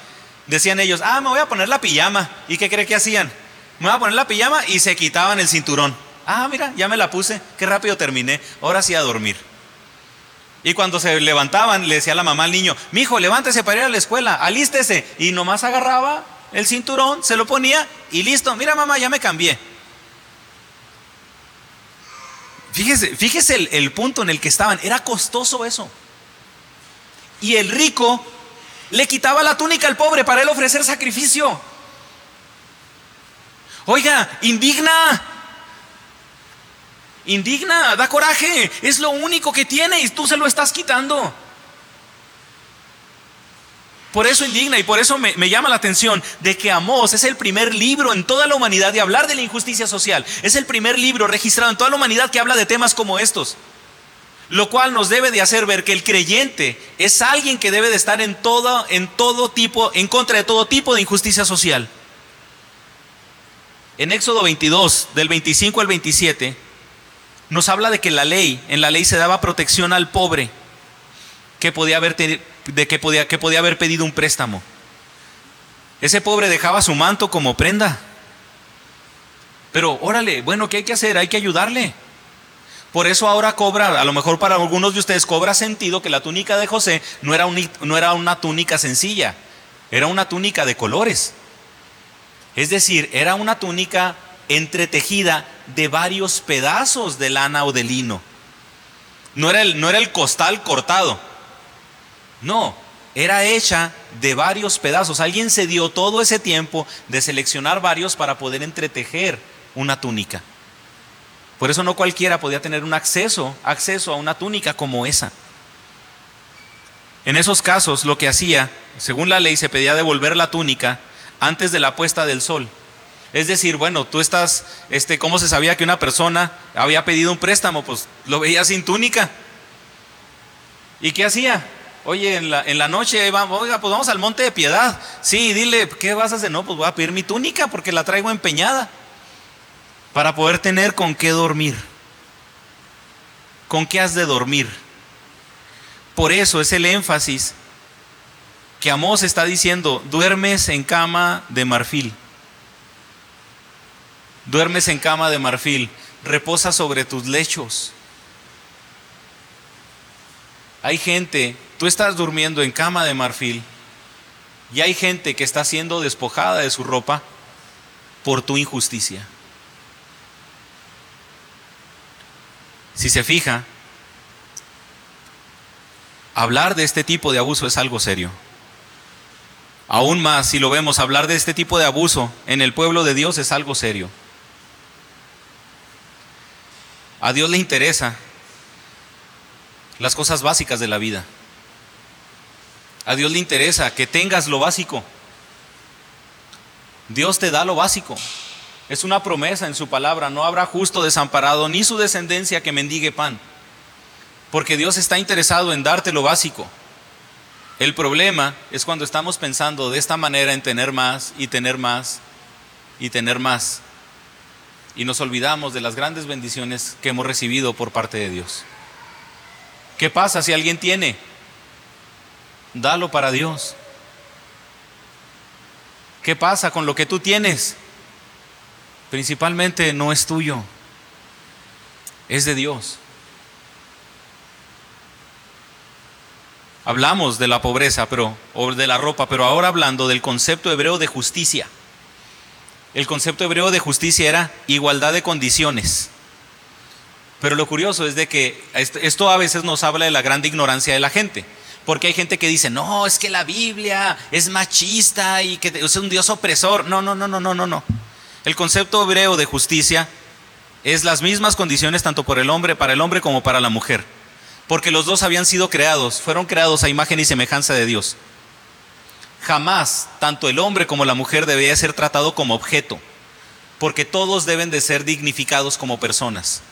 Decían ellos, ah, me voy a poner la pijama. ¿Y qué cree que hacían? Me voy a poner la pijama y se quitaban el cinturón. Ah, mira, ya me la puse, qué rápido terminé, ahora sí a dormir. Y cuando se levantaban, le decía la mamá al niño, mi hijo, levántese para ir a la escuela, alístese. Y nomás agarraba el cinturón, se lo ponía y listo. Mira mamá, ya me cambié. Fíjese, fíjese el punto en el que estaban. Era costoso eso. Y el rico le quitaba la túnica al pobre para él ofrecer sacrificio. Oiga, indigna indigna, da coraje, es lo único que tiene y tú se lo estás quitando. Por eso indigna y por eso me, llama la atención de que Amós es el primer libro en toda la humanidad de hablar de la injusticia social. Es el primer libro registrado en toda la humanidad que habla de temas como estos. Lo cual nos debe de hacer ver que el creyente es alguien que debe de estar en todo, en todo tipo, en contra de todo tipo de injusticia social. En Éxodo 22, del 25 al 27, nos habla de que la ley, en la ley se daba protección al pobre que podía haber, de que podía, que podía haber pedido un préstamo. Ese pobre dejaba su manto como prenda. Pero órale, bueno, ¿qué hay que hacer? Hay que ayudarle. Por eso ahora cobra, a lo mejor para algunos de ustedes cobra sentido que la túnica de José no era, una túnica sencilla, era una túnica de colores. Es decir, era una túnica entretejida de varios pedazos de lana o de lino. No era el, no era el costal cortado. No, era hecha de varios pedazos. Alguien se dio todo ese tiempo de seleccionar varios para poder entretejer una túnica. Por eso no cualquiera podía tener un acceso, acceso a una túnica como esa. En esos casos lo que hacía, según la ley, se pedía devolver la túnica antes de la puesta del sol. Es decir, bueno, tú estás, este, ¿cómo se sabía que una persona había pedido un préstamo? Pues lo veía sin túnica. ¿Y qué hacía? Oye, en la, en la noche, vamos, oiga, pues vamos al monte de piedad. Sí, dile, ¿qué vas a hacer? No, pues voy a pedir mi túnica porque la traigo empeñada. Para poder tener con qué dormir. ¿Con qué has de dormir? Por eso es el énfasis que Amós está diciendo, duermes en cama de marfil duermes en cama de marfil, reposa sobre tus lechos. Hay gente, tú estás durmiendo en cama de marfil y hay gente que está siendo despojada de su ropa por tu injusticia. Si se fija, hablar de este tipo de abuso es algo serio. Aún más, si lo vemos, hablar de este tipo de abuso en el pueblo de Dios es algo serio. A Dios le interesa las cosas básicas de la vida. A Dios le interesa que tengas lo básico. Dios te da lo básico. Es una promesa en su palabra. No habrá justo desamparado ni su descendencia que mendigue pan. Porque Dios está interesado en darte lo básico. El problema es cuando estamos pensando de esta manera en tener más y tener más y tener más. Y nos olvidamos de las grandes bendiciones que hemos recibido por parte de Dios. ¿Qué pasa si alguien tiene? Dalo para Dios. ¿Qué pasa con lo que tú tienes? Principalmente no es tuyo, es de Dios. Hablamos de la pobreza, pero o de la ropa, pero ahora hablando del concepto hebreo de justicia. El concepto hebreo de justicia era igualdad de condiciones. Pero lo curioso es de que esto a veces nos habla de la grande ignorancia de la gente. Porque hay gente que dice, no, es que la Biblia es machista y que es un Dios opresor. No, no, no, no, no, no, no. El concepto hebreo de justicia es las mismas condiciones tanto por el hombre, para el hombre como para la mujer. Porque los dos habían sido creados, fueron creados a imagen y semejanza de Dios. Jamás tanto el hombre como la mujer debía ser tratado como objeto, porque todos deben de ser dignificados como personas.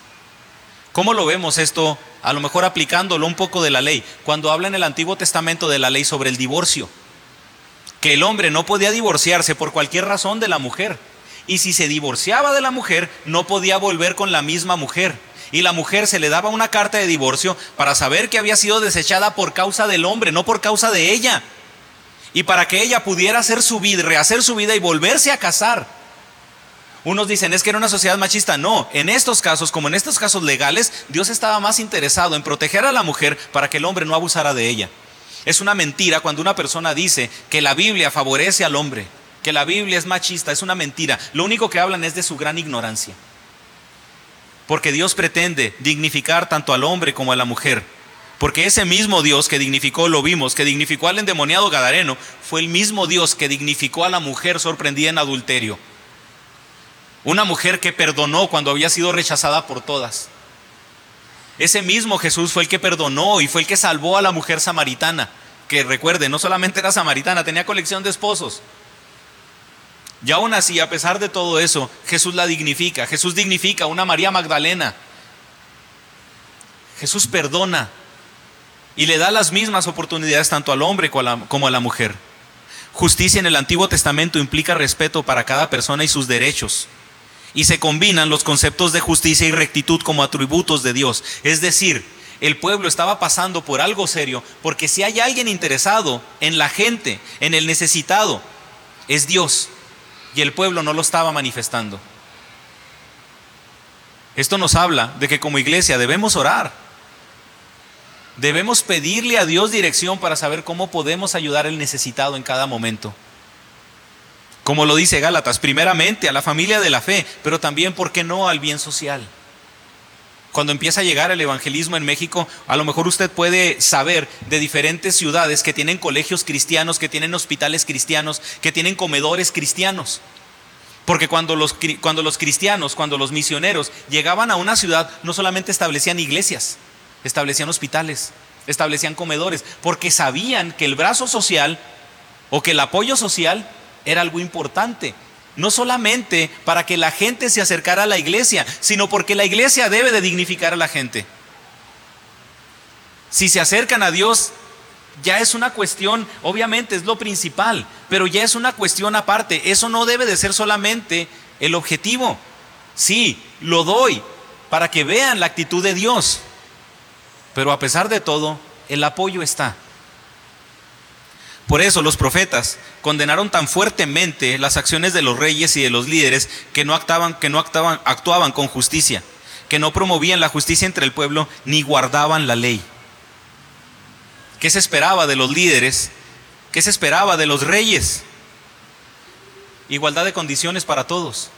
¿Cómo lo vemos esto? A lo mejor aplicándolo un poco de la ley. Cuando habla en el Antiguo Testamento de la ley sobre el divorcio, que el hombre no podía divorciarse por cualquier razón de la mujer. Y si se divorciaba de la mujer, no podía volver con la misma mujer. Y la mujer se le daba una carta de divorcio para saber que había sido desechada por causa del hombre, no por causa de ella. Y para que ella pudiera hacer su vida, rehacer su vida y volverse a casar. Unos dicen, es que era una sociedad machista. No, en estos casos, como en estos casos legales, Dios estaba más interesado en proteger a la mujer para que el hombre no abusara de ella. Es una mentira cuando una persona dice que la Biblia favorece al hombre, que la Biblia es machista, es una mentira. Lo único que hablan es de su gran ignorancia. Porque Dios pretende dignificar tanto al hombre como a la mujer. Porque ese mismo Dios que dignificó, lo vimos, que dignificó al endemoniado Gadareno, fue el mismo Dios que dignificó a la mujer sorprendida en adulterio. Una mujer que perdonó cuando había sido rechazada por todas. Ese mismo Jesús fue el que perdonó y fue el que salvó a la mujer samaritana, que recuerde, no solamente era samaritana, tenía colección de esposos. Y aún así, a pesar de todo eso, Jesús la dignifica. Jesús dignifica a una María Magdalena. Jesús perdona y le da las mismas oportunidades tanto al hombre como a la mujer. Justicia en el Antiguo Testamento implica respeto para cada persona y sus derechos y se combinan los conceptos de justicia y rectitud como atributos de Dios. Es decir, el pueblo estaba pasando por algo serio, porque si hay alguien interesado en la gente, en el necesitado, es Dios, y el pueblo no lo estaba manifestando. Esto nos habla de que como iglesia debemos orar, debemos pedirle a Dios dirección para saber cómo podemos ayudar al necesitado en cada momento. Como lo dice Gálatas, primeramente a la familia de la fe, pero también, ¿por qué no?, al bien social. Cuando empieza a llegar el evangelismo en México, a lo mejor usted puede saber de diferentes ciudades que tienen colegios cristianos, que tienen hospitales cristianos, que tienen comedores cristianos. Porque cuando los, cuando los cristianos, cuando los misioneros llegaban a una ciudad, no solamente establecían iglesias, establecían hospitales, establecían comedores, porque sabían que el brazo social o que el apoyo social era algo importante. No solamente para que la gente se acercara a la iglesia, sino porque la iglesia debe de dignificar a la gente. Si se acercan a Dios, ya es una cuestión, obviamente es lo principal, pero ya es una cuestión aparte. Eso no debe de ser solamente el objetivo. Sí, lo doy para que vean la actitud de Dios. Pero a pesar de todo, el apoyo está. Por eso los profetas condenaron tan fuertemente las acciones de los reyes y de los líderes que no actuaban, que no actuaban con justicia, que no promovían la justicia entre el pueblo ni guardaban la ley. ¿Qué se esperaba de los líderes? ¿Qué se esperaba de los reyes? Igualdad de condiciones para todos.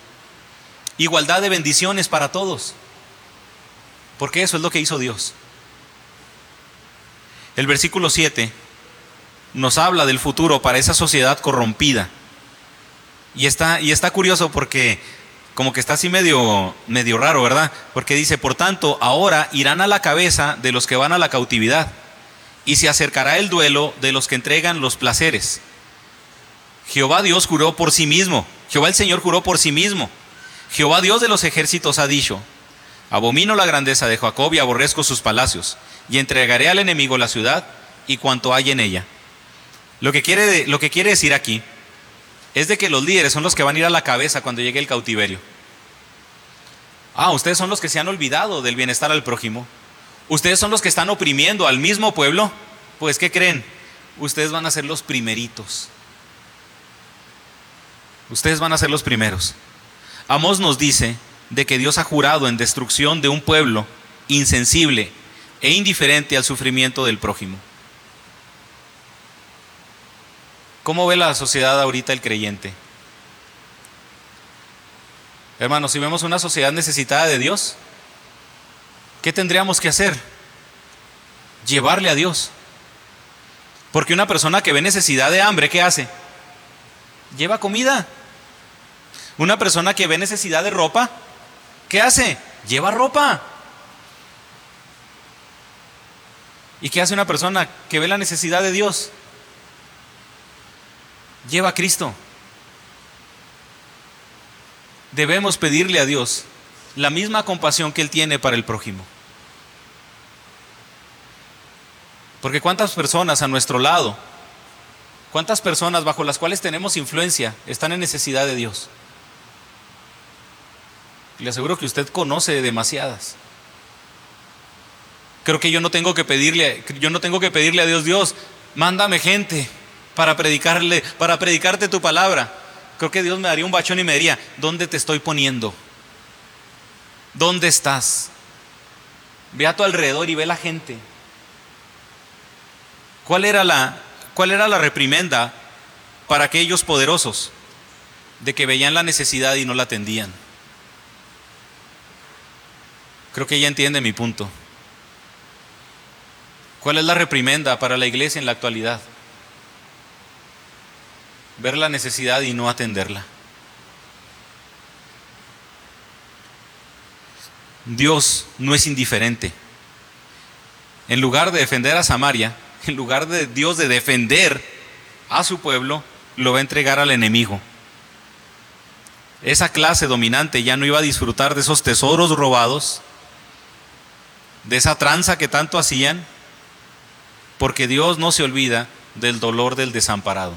Igualdad de bendiciones para todos. Porque eso es lo que hizo Dios. El versículo 7 nos habla del futuro para esa sociedad corrompida. Y está, y está curioso porque como que está así medio, medio raro, ¿verdad? Porque dice, por tanto, ahora irán a la cabeza de los que van a la cautividad y se acercará el duelo de los que entregan los placeres. Jehová Dios juró por sí mismo, Jehová el Señor juró por sí mismo. Jehová Dios de los ejércitos ha dicho, abomino la grandeza de Jacob y aborrezco sus palacios, y entregaré al enemigo la ciudad y cuanto hay en ella. Lo que quiere, lo que quiere decir aquí es de que los líderes son los que van a ir a la cabeza cuando llegue el cautiverio. Ah, ustedes son los que se han olvidado del bienestar al prójimo. Ustedes son los que están oprimiendo al mismo pueblo. Pues, ¿qué creen? Ustedes van a ser los primeritos. Ustedes van a ser los primeros. Amos nos dice de que Dios ha jurado en destrucción de un pueblo insensible e indiferente al sufrimiento del prójimo. ¿Cómo ve la sociedad ahorita el creyente? Hermanos, si vemos una sociedad necesitada de Dios, ¿qué tendríamos que hacer? Llevarle a Dios. Porque una persona que ve necesidad de hambre, ¿qué hace? Lleva comida. Una persona que ve necesidad de ropa, ¿qué hace? Lleva ropa. ¿Y qué hace una persona que ve la necesidad de Dios? Lleva a Cristo. Debemos pedirle a Dios la misma compasión que Él tiene para el prójimo. Porque cuántas personas a nuestro lado, cuántas personas bajo las cuales tenemos influencia están en necesidad de Dios. Le aseguro que usted conoce demasiadas. Creo que yo no tengo que pedirle, yo no tengo que pedirle a Dios, Dios, mándame gente para predicarle, para predicarte tu palabra. Creo que Dios me daría un bachón y me diría, ¿dónde te estoy poniendo? ¿Dónde estás? Ve a tu alrededor y ve la gente. ¿Cuál era la, cuál era la reprimenda para aquellos poderosos de que veían la necesidad y no la atendían? Creo que ella entiende mi punto. ¿Cuál es la reprimenda para la iglesia en la actualidad? Ver la necesidad y no atenderla. Dios no es indiferente. En lugar de defender a Samaria, en lugar de Dios de defender a su pueblo, lo va a entregar al enemigo. Esa clase dominante ya no iba a disfrutar de esos tesoros robados, de esa tranza que tanto hacían, porque Dios no se olvida del dolor del desamparado.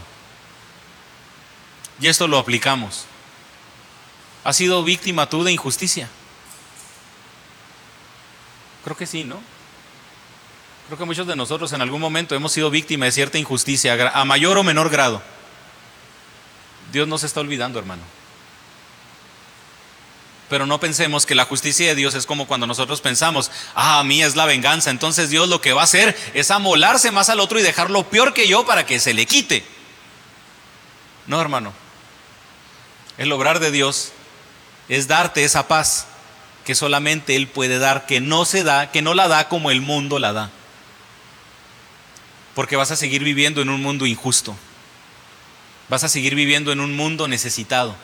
Y esto lo aplicamos. ¿Has sido víctima tú de injusticia? Creo que sí, ¿no? Creo que muchos de nosotros en algún momento hemos sido víctimas de cierta injusticia, a mayor o menor grado. Dios no se está olvidando, hermano. Pero no pensemos que la justicia de Dios es como cuando nosotros pensamos, ah, a mí es la venganza. Entonces Dios lo que va a hacer es amolarse más al otro y dejarlo peor que yo para que se le quite. No, hermano. El obrar de Dios es darte esa paz que solamente Él puede dar, que no se da, que no la da como el mundo la da. Porque vas a seguir viviendo en un mundo injusto. Vas a seguir viviendo en un mundo necesitado.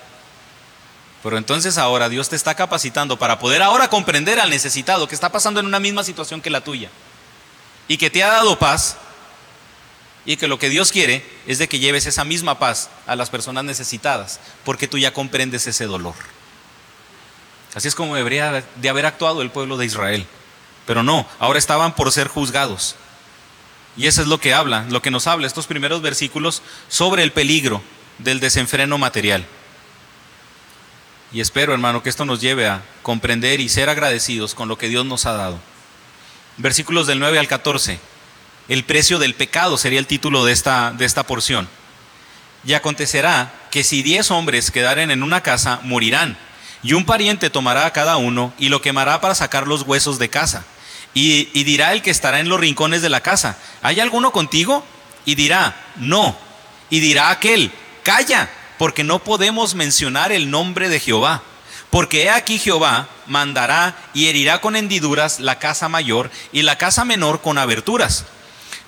Pero entonces ahora Dios te está capacitando para poder ahora comprender al necesitado que está pasando en una misma situación que la tuya. Y que te ha dado paz. Y que lo que Dios quiere es de que lleves esa misma paz a las personas necesitadas. Porque tú ya comprendes ese dolor. Así es como debería de haber actuado el pueblo de Israel. Pero no, ahora estaban por ser juzgados. Y eso es lo que habla, lo que nos habla estos primeros versículos sobre el peligro del desenfreno material. Y espero, hermano, que esto nos lleve a comprender y ser agradecidos con lo que Dios nos ha dado. Versículos del 9 al 14. El precio del pecado sería el título de esta, de esta porción. Y acontecerá que si diez hombres quedaren en una casa, morirán. Y un pariente tomará a cada uno y lo quemará para sacar los huesos de casa. Y, y dirá el que estará en los rincones de la casa, ¿hay alguno contigo? Y dirá, no. Y dirá aquel, calla, porque no podemos mencionar el nombre de Jehová. Porque he aquí Jehová mandará y herirá con hendiduras la casa mayor y la casa menor con aberturas.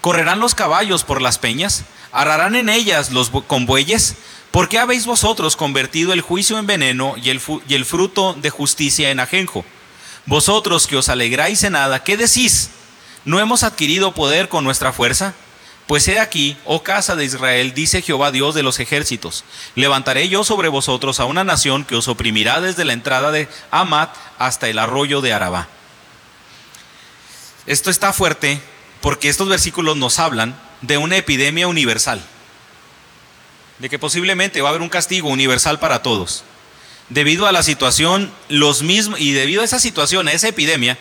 Correrán los caballos por las peñas, ararán en ellas los con bueyes. ¿Por qué habéis vosotros convertido el juicio en veneno y el, fruto de justicia en ajenjo? Vosotros que os alegráis en nada, ¿qué decís? ¿No hemos adquirido poder con nuestra fuerza? Pues he aquí, oh casa de Israel, dice Jehová Dios de los ejércitos, levantaré yo sobre vosotros a una nación que os oprimirá desde la entrada de Amat hasta el arroyo de Arabá. Esto está fuerte porque estos versículos nos hablan de una epidemia universal, de que posiblemente va a haber un castigo universal para todos. Debido a la situación, los mismos, y debido a esa situación, a esa epidemia,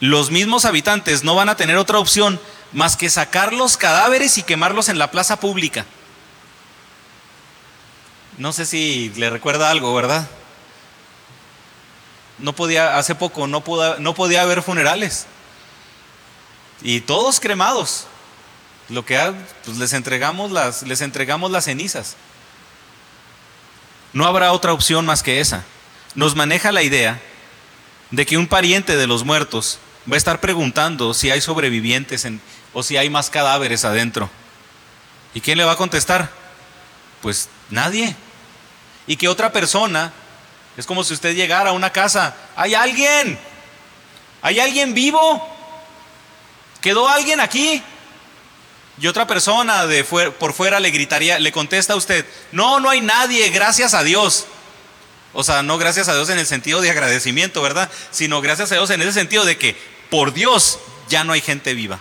los mismos habitantes no van a tener otra opción más que sacar los cadáveres y quemarlos en la plaza pública. No sé si le recuerda algo, ¿verdad? No podía, hace poco no, no podía haber funerales. Y todos cremados. Lo que pues les entregamos las, les entregamos las cenizas. No habrá otra opción más que esa. Nos maneja la idea de que un pariente de los muertos va a estar preguntando si hay sobrevivientes en, o si hay más cadáveres adentro. ¿Y quién le va a contestar? Pues nadie. Y que otra persona, es como si usted llegara a una casa, hay alguien, hay alguien vivo, quedó alguien aquí. Y otra persona por fuera le gritaría, le contesta a usted, no, no hay nadie, gracias a Dios. O sea, no gracias a Dios en el sentido de agradecimiento, ¿verdad? Sino gracias a Dios en ese sentido de que por Dios ya no hay gente viva.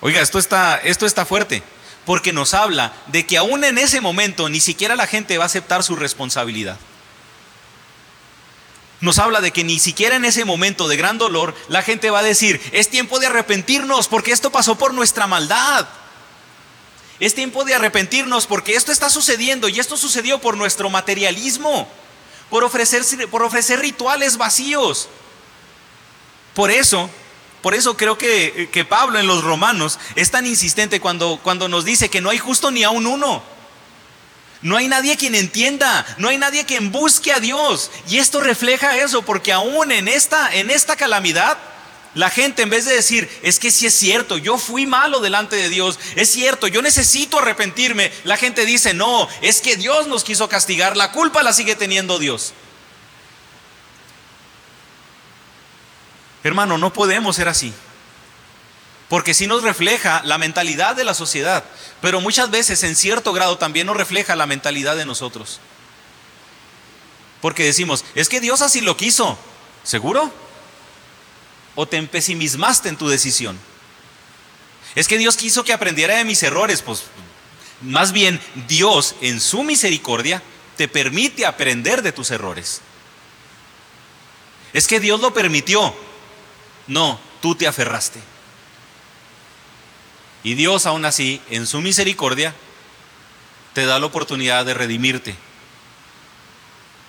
Oiga, esto está, esto está fuerte, porque nos habla de que aún en ese momento ni siquiera la gente va a aceptar su responsabilidad. Nos habla de que ni siquiera en ese momento de gran dolor la gente va a decir, es tiempo de arrepentirnos porque esto pasó por nuestra maldad. Es tiempo de arrepentirnos porque esto está sucediendo y esto sucedió por nuestro materialismo, por ofrecer, por ofrecer rituales vacíos. Por eso por eso creo que, que, Pablo en los romanos es tan insistente cuando, cuando nos dice que no hay justo ni a un uno. No hay nadie quien entienda, no hay nadie quien busque a Dios. Y esto refleja eso, porque aún en esta, en esta calamidad, la gente en vez de decir, es que si es cierto, yo fui malo delante de Dios, es cierto, yo necesito arrepentirme, la gente dice, no, es que Dios nos quiso castigar, la culpa la sigue teniendo Dios. Hermano, no podemos ser así. Porque si nos refleja la mentalidad de la sociedad, pero muchas veces en cierto grado también nos refleja la mentalidad de nosotros. Porque decimos, es que Dios así lo quiso. ¿Seguro? ¿O te empesimismaste en tu decisión? Es que Dios quiso que aprendiera de mis errores. Pues más bien Dios en su misericordia te permite aprender de tus errores. Es que Dios lo permitió no, tú te aferraste. Y Dios aún así, en su misericordia, te da la oportunidad de redimirte.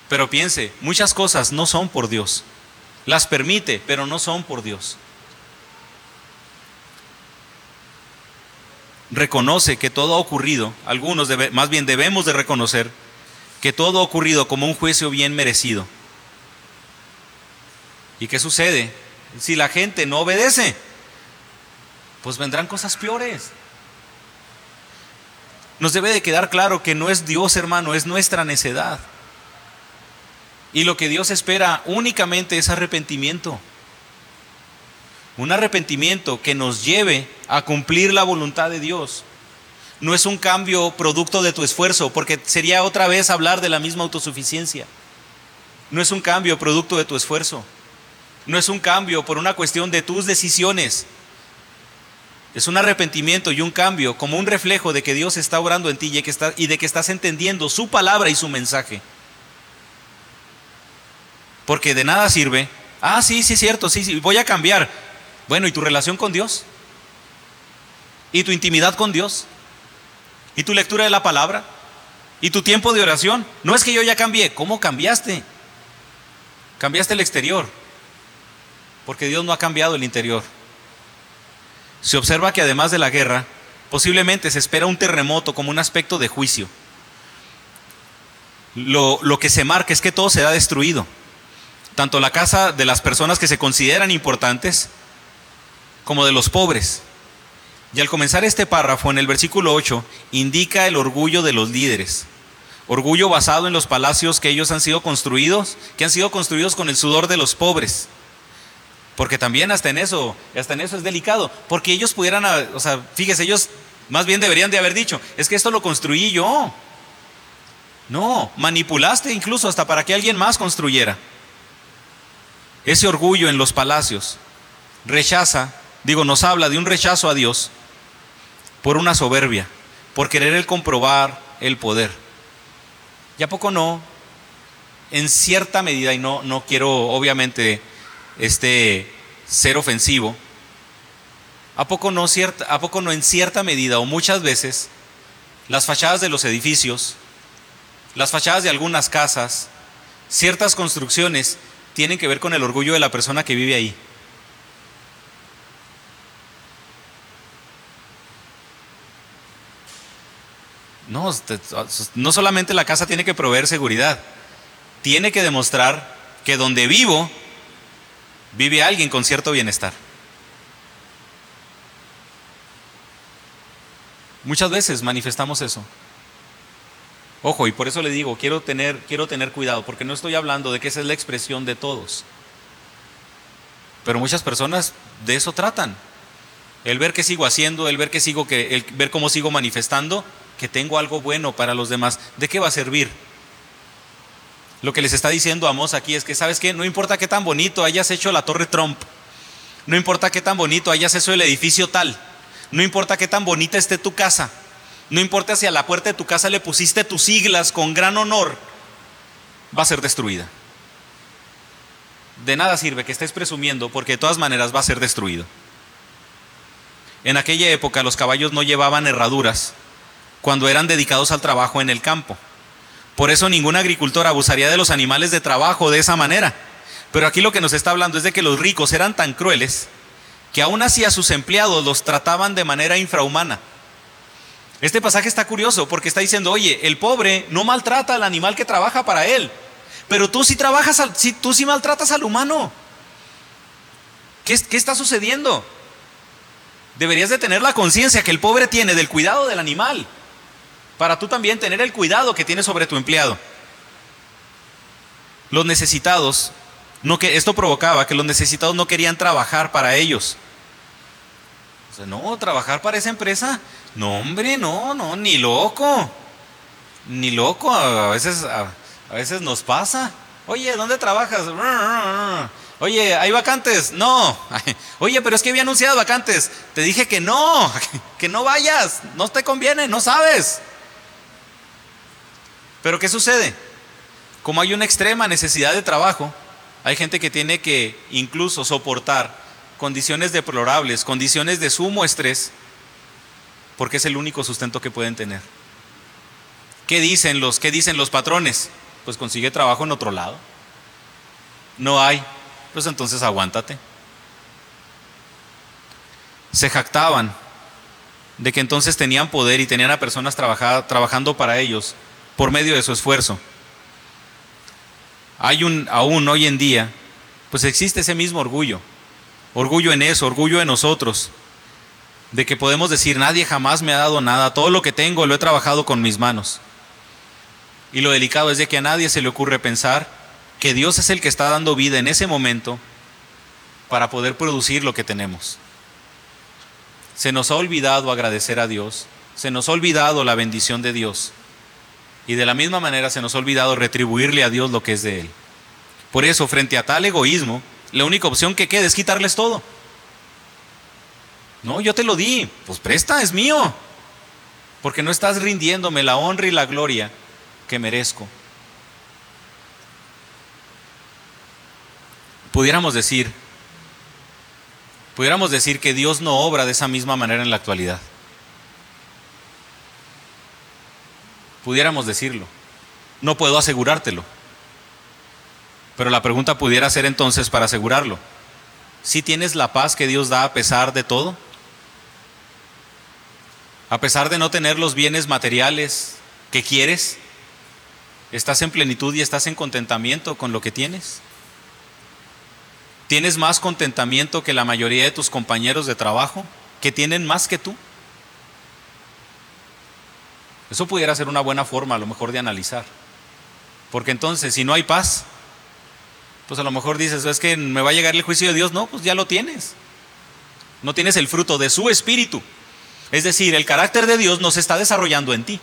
Pero piense, muchas cosas no son por Dios. Las permite, pero no son por Dios. Reconoce que todo ha ocurrido, algunos más bien debemos de reconocer que todo ha ocurrido como un juicio bien merecido. ¿Y qué sucede? Si la gente no obedece, pues vendrán cosas peores. Nos debe de quedar claro que no es Dios, hermano, es nuestra necedad. Y lo que Dios espera únicamente es arrepentimiento. Un arrepentimiento que nos lleve a cumplir la voluntad de Dios. No es un cambio producto de tu esfuerzo, porque sería otra vez hablar de la misma autosuficiencia. No es un cambio producto de tu esfuerzo. No es un cambio por una cuestión de tus decisiones. Es un arrepentimiento y un cambio como un reflejo de que Dios está orando en ti y, que y de que estás entendiendo su palabra y su mensaje. Porque de nada sirve. Ah, sí, sí, cierto, sí, sí, voy a cambiar. Bueno, ¿y tu relación con Dios? ¿Y tu intimidad con Dios? ¿Y tu lectura de la palabra? ¿Y tu tiempo de oración? No es que yo ya cambié. ¿Cómo cambiaste? Cambiaste el exterior porque Dios no ha cambiado el interior. Se observa que además de la guerra, posiblemente se espera un terremoto como un aspecto de juicio. Lo, que se marca es que todo será destruido. Tanto la casa de las personas que se consideran importantes como de los pobres. Y al comenzar este párrafo, en el versículo 8, indica el orgullo de los líderes. Orgullo basado en los palacios que ellos han sido construidos, que han sido construidos con el sudor de los pobres Porque también hasta en eso, hasta en eso es delicado. Porque ellos pudieran, o sea, fíjese, ellos más bien deberían de haber dicho, es que esto lo construí yo. No, manipulaste incluso hasta para que alguien más construyera. Ese orgullo en los palacios rechaza, digo, nos habla de un rechazo a Dios por una soberbia, por querer el comprobar el poder. ¿Y a poco no? En cierta medida, y no, no quiero obviamente este, ser ofensivo, ¿a poco, no cierta, ¿a poco no en cierta medida o muchas veces las fachadas de los edificios, las fachadas de algunas casas, ciertas construcciones tienen que ver con el orgullo de la persona que vive ahí? No, no solamente la casa tiene que proveer seguridad, tiene que demostrar que donde vivo vive alguien con cierto bienestar. Muchas veces manifestamos eso. Ojo, y por eso le digo, quiero tener, quiero tener cuidado, porque no estoy hablando de que esa es la expresión de todos. Pero muchas personas de eso tratan. El ver qué sigo haciendo, el ver qué sigo que, el ver cómo sigo manifestando, que tengo algo bueno para los demás, ¿de qué va a servir? Lo que les está diciendo Amos aquí es que, ¿sabes qué? No importa qué tan bonito hayas hecho la torre Trump, no importa qué tan bonito hayas hecho el edificio tal, no importa qué tan bonita esté tu casa, no importa si a la puerta de tu casa le pusiste tus siglas con gran honor, va a ser destruida. De nada sirve que estés presumiendo porque de todas maneras va a ser destruido. En aquella época los caballos no llevaban herraduras, cuando eran dedicados al trabajo en el campo. Por eso ningún agricultor abusaría de los animales de trabajo de esa manera. Pero aquí lo que nos está hablando es de que los ricos eran tan crueles que aún así a sus empleados los trataban de manera infrahumana. Este pasaje está curioso porque está diciendo, oye, el pobre no maltrata al animal que trabaja para él, pero tú sí trabajas, si, tú sí maltratas al humano. ¿Qué, ¿Qué está sucediendo? Deberías de tener la conciencia que el pobre tiene del cuidado del animal para tú también tener el cuidado que tienes sobre tu empleado. Los necesitados, no que esto provocaba que los necesitados no querían trabajar para ellos. no, trabajar para esa empresa, no hombre, no, no, ni loco, ni loco, a veces, a, veces nos pasa. Oye, ¿dónde trabajas? Oye, ¿hay vacantes? No. Oye, pero es que había anunciado vacantes. Te dije que no, que no vayas, no te conviene, no sabes. Pero ¿qué sucede? Como hay una extrema necesidad de trabajo, hay gente que tiene que incluso soportar condiciones deplorables, condiciones de sumo estrés, porque es el único sustento que pueden tener. ¿Qué dicen los, qué dicen los patrones? Pues consigue trabajo en otro lado. No hay, pues entonces aguántate. Se jactaban de que entonces tenían poder y tenían a personas trabajando para ellos por medio de su esfuerzo. Hay un, aún hoy en día, pues existe ese mismo orgullo. Orgullo en eso, orgullo en nosotros. De que podemos decir, nadie jamás me ha dado nada, todo lo que tengo lo he trabajado con mis manos. Y lo delicado es de que a nadie se le ocurre pensar que Dios es el que está dando vida en ese momento para poder producir lo que tenemos. Se nos ha olvidado agradecer a Dios, se nos ha olvidado la bendición de Dios. Y de la misma manera se nos ha olvidado retribuirle a Dios lo que es de Él. Por eso, frente a tal egoísmo, la única opción que queda es quitarles todo. No, yo te lo di, pues presta, es mío. Porque no estás rindiéndome la honra y la gloria que merezco. Pudiéramos decir, pudiéramos decir que Dios no obra de esa misma manera en la actualidad. Pudiéramos decirlo. No puedo asegurártelo. Pero la pregunta pudiera ser entonces para asegurarlo. ¿Si tienes la paz que Dios da a pesar de todo? A pesar de no tener los bienes materiales que quieres, ¿estás en plenitud y estás en contentamiento con lo que tienes? ¿Tienes más contentamiento que la mayoría de tus compañeros de trabajo que tienen más que tú? Eso pudiera ser una buena forma a lo mejor de analizar. Porque entonces, si no hay paz, pues a lo mejor dices, es que me va a llegar el juicio de Dios. No, pues ya lo tienes. No tienes el fruto de su espíritu. Es decir, el carácter de Dios no se está desarrollando en ti.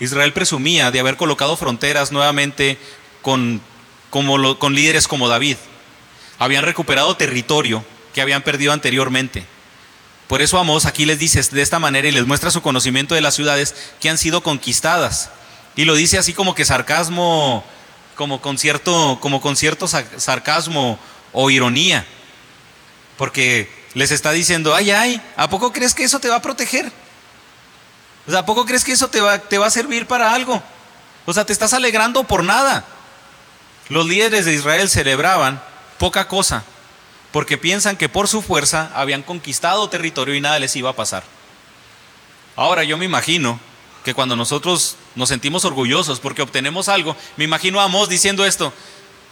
Israel presumía de haber colocado fronteras nuevamente con, como con líderes como David. Habían recuperado territorio que habían perdido anteriormente. Por eso Amós aquí les dice de esta manera y les muestra su conocimiento de las ciudades que han sido conquistadas. Y lo dice así como que sarcasmo, como con cierto, como con cierto sarcasmo o ironía. Porque les está diciendo, ay, ay, ¿a poco crees que eso te va a proteger? O sea, ¿a poco crees que eso te va, te va a servir para algo? O sea, te estás alegrando por nada. Los líderes de Israel celebraban poca cosa, porque piensan que por su fuerza habían conquistado territorio y nada les iba a pasar. Ahora yo me imagino que cuando nosotros nos sentimos orgullosos porque obtenemos algo, me imagino a Amos diciendo esto,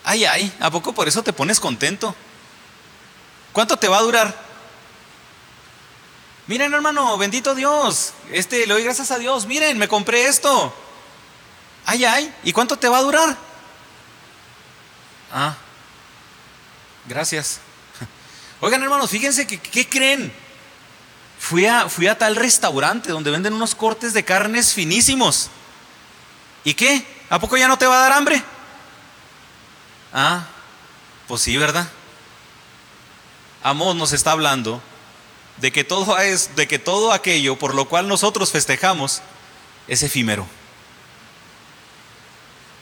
ay, ay, ¿a poco por eso te pones contento? ¿Cuánto te va a durar? Miren, hermano, bendito Dios. Este, le doy gracias a Dios. Miren, me compré esto. Ay, ay. ¿Y cuánto te va a durar? Ah, gracias. Oigan, hermanos, fíjense que, ¿qué creen? Fui a, fui a tal restaurante donde venden unos cortes de carnes finísimos. ¿Y qué? ¿A poco ya no te va a dar hambre? Ah, pues sí, ¿verdad? Amos nos está hablando de que todo es de que todo aquello por lo cual nosotros festejamos es efímero.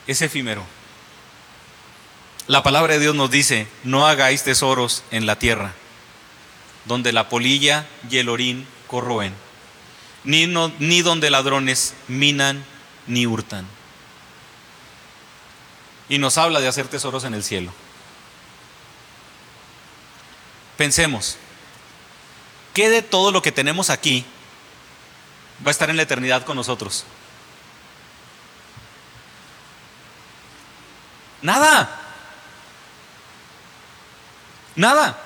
Es efímero. La palabra de Dios nos dice, no hagáis tesoros en la tierra, donde la polilla y el orín corroen, ni, ni donde ladrones minan ni hurtan. Y nos habla de hacer tesoros en el cielo. Pensemos, ¿qué de todo lo que tenemos aquí va a estar en la eternidad con nosotros? Nada. Nada.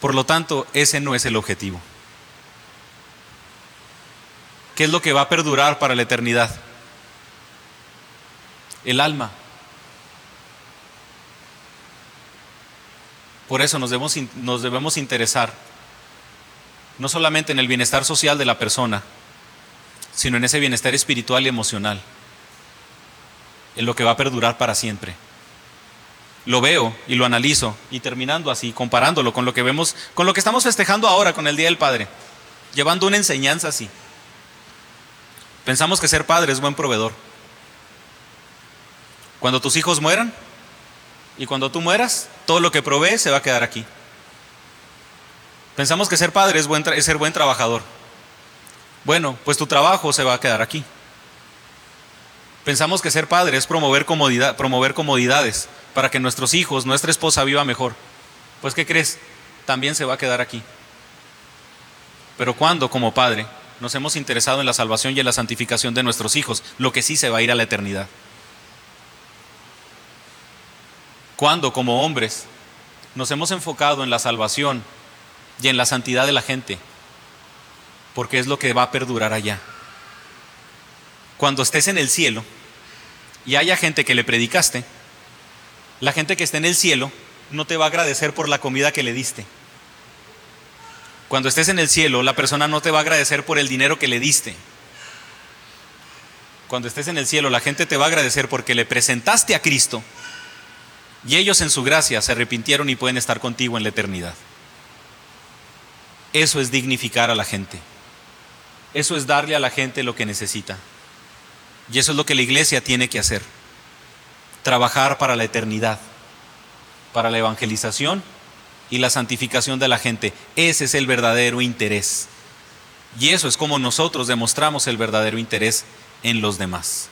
Por lo tanto, ese no es el objetivo. ¿Qué es lo que va a perdurar para la eternidad? El alma. Por eso nos debemos, nos debemos interesar no solamente en el bienestar social de la persona, sino en ese bienestar espiritual y emocional, en lo que va a perdurar para siempre. Lo veo y lo analizo y terminando así, comparándolo con lo que vemos, con lo que estamos festejando ahora con el Día del Padre, llevando una enseñanza así. Pensamos que ser padre es buen proveedor. Cuando tus hijos mueran, y cuando tú mueras, todo lo que provees se va a quedar aquí. Pensamos que ser padre es, buen ser buen trabajador. Bueno, pues tu trabajo se va a quedar aquí. Pensamos que ser padre es promover, comodidad, promover comodidades para que nuestros hijos, nuestra esposa viva mejor. Pues ¿qué crees? También se va a quedar aquí. Pero cuando como padre nos hemos interesado en la salvación y en la santificación de nuestros hijos, lo que sí se va a ir a la eternidad. cuando como hombres nos hemos enfocado en la salvación y en la santidad de la gente, porque es lo que va a perdurar allá. Cuando estés en el cielo y haya gente que le predicaste, la gente que está en el cielo no te va a agradecer por la comida que le diste. Cuando estés en el cielo, la persona no te va a agradecer por el dinero que le diste. Cuando estés en el cielo, la gente te va a agradecer porque le presentaste a Cristo y ellos en su gracia se arrepintieron y pueden estar contigo en la eternidad. Eso es dignificar a la gente. Eso es darle a la gente lo que necesita. Y eso es lo que la iglesia tiene que hacer. Trabajar para la eternidad, para la evangelización y la santificación de la gente. Ese es el verdadero interés. Y eso es como nosotros demostramos el verdadero interés en los demás.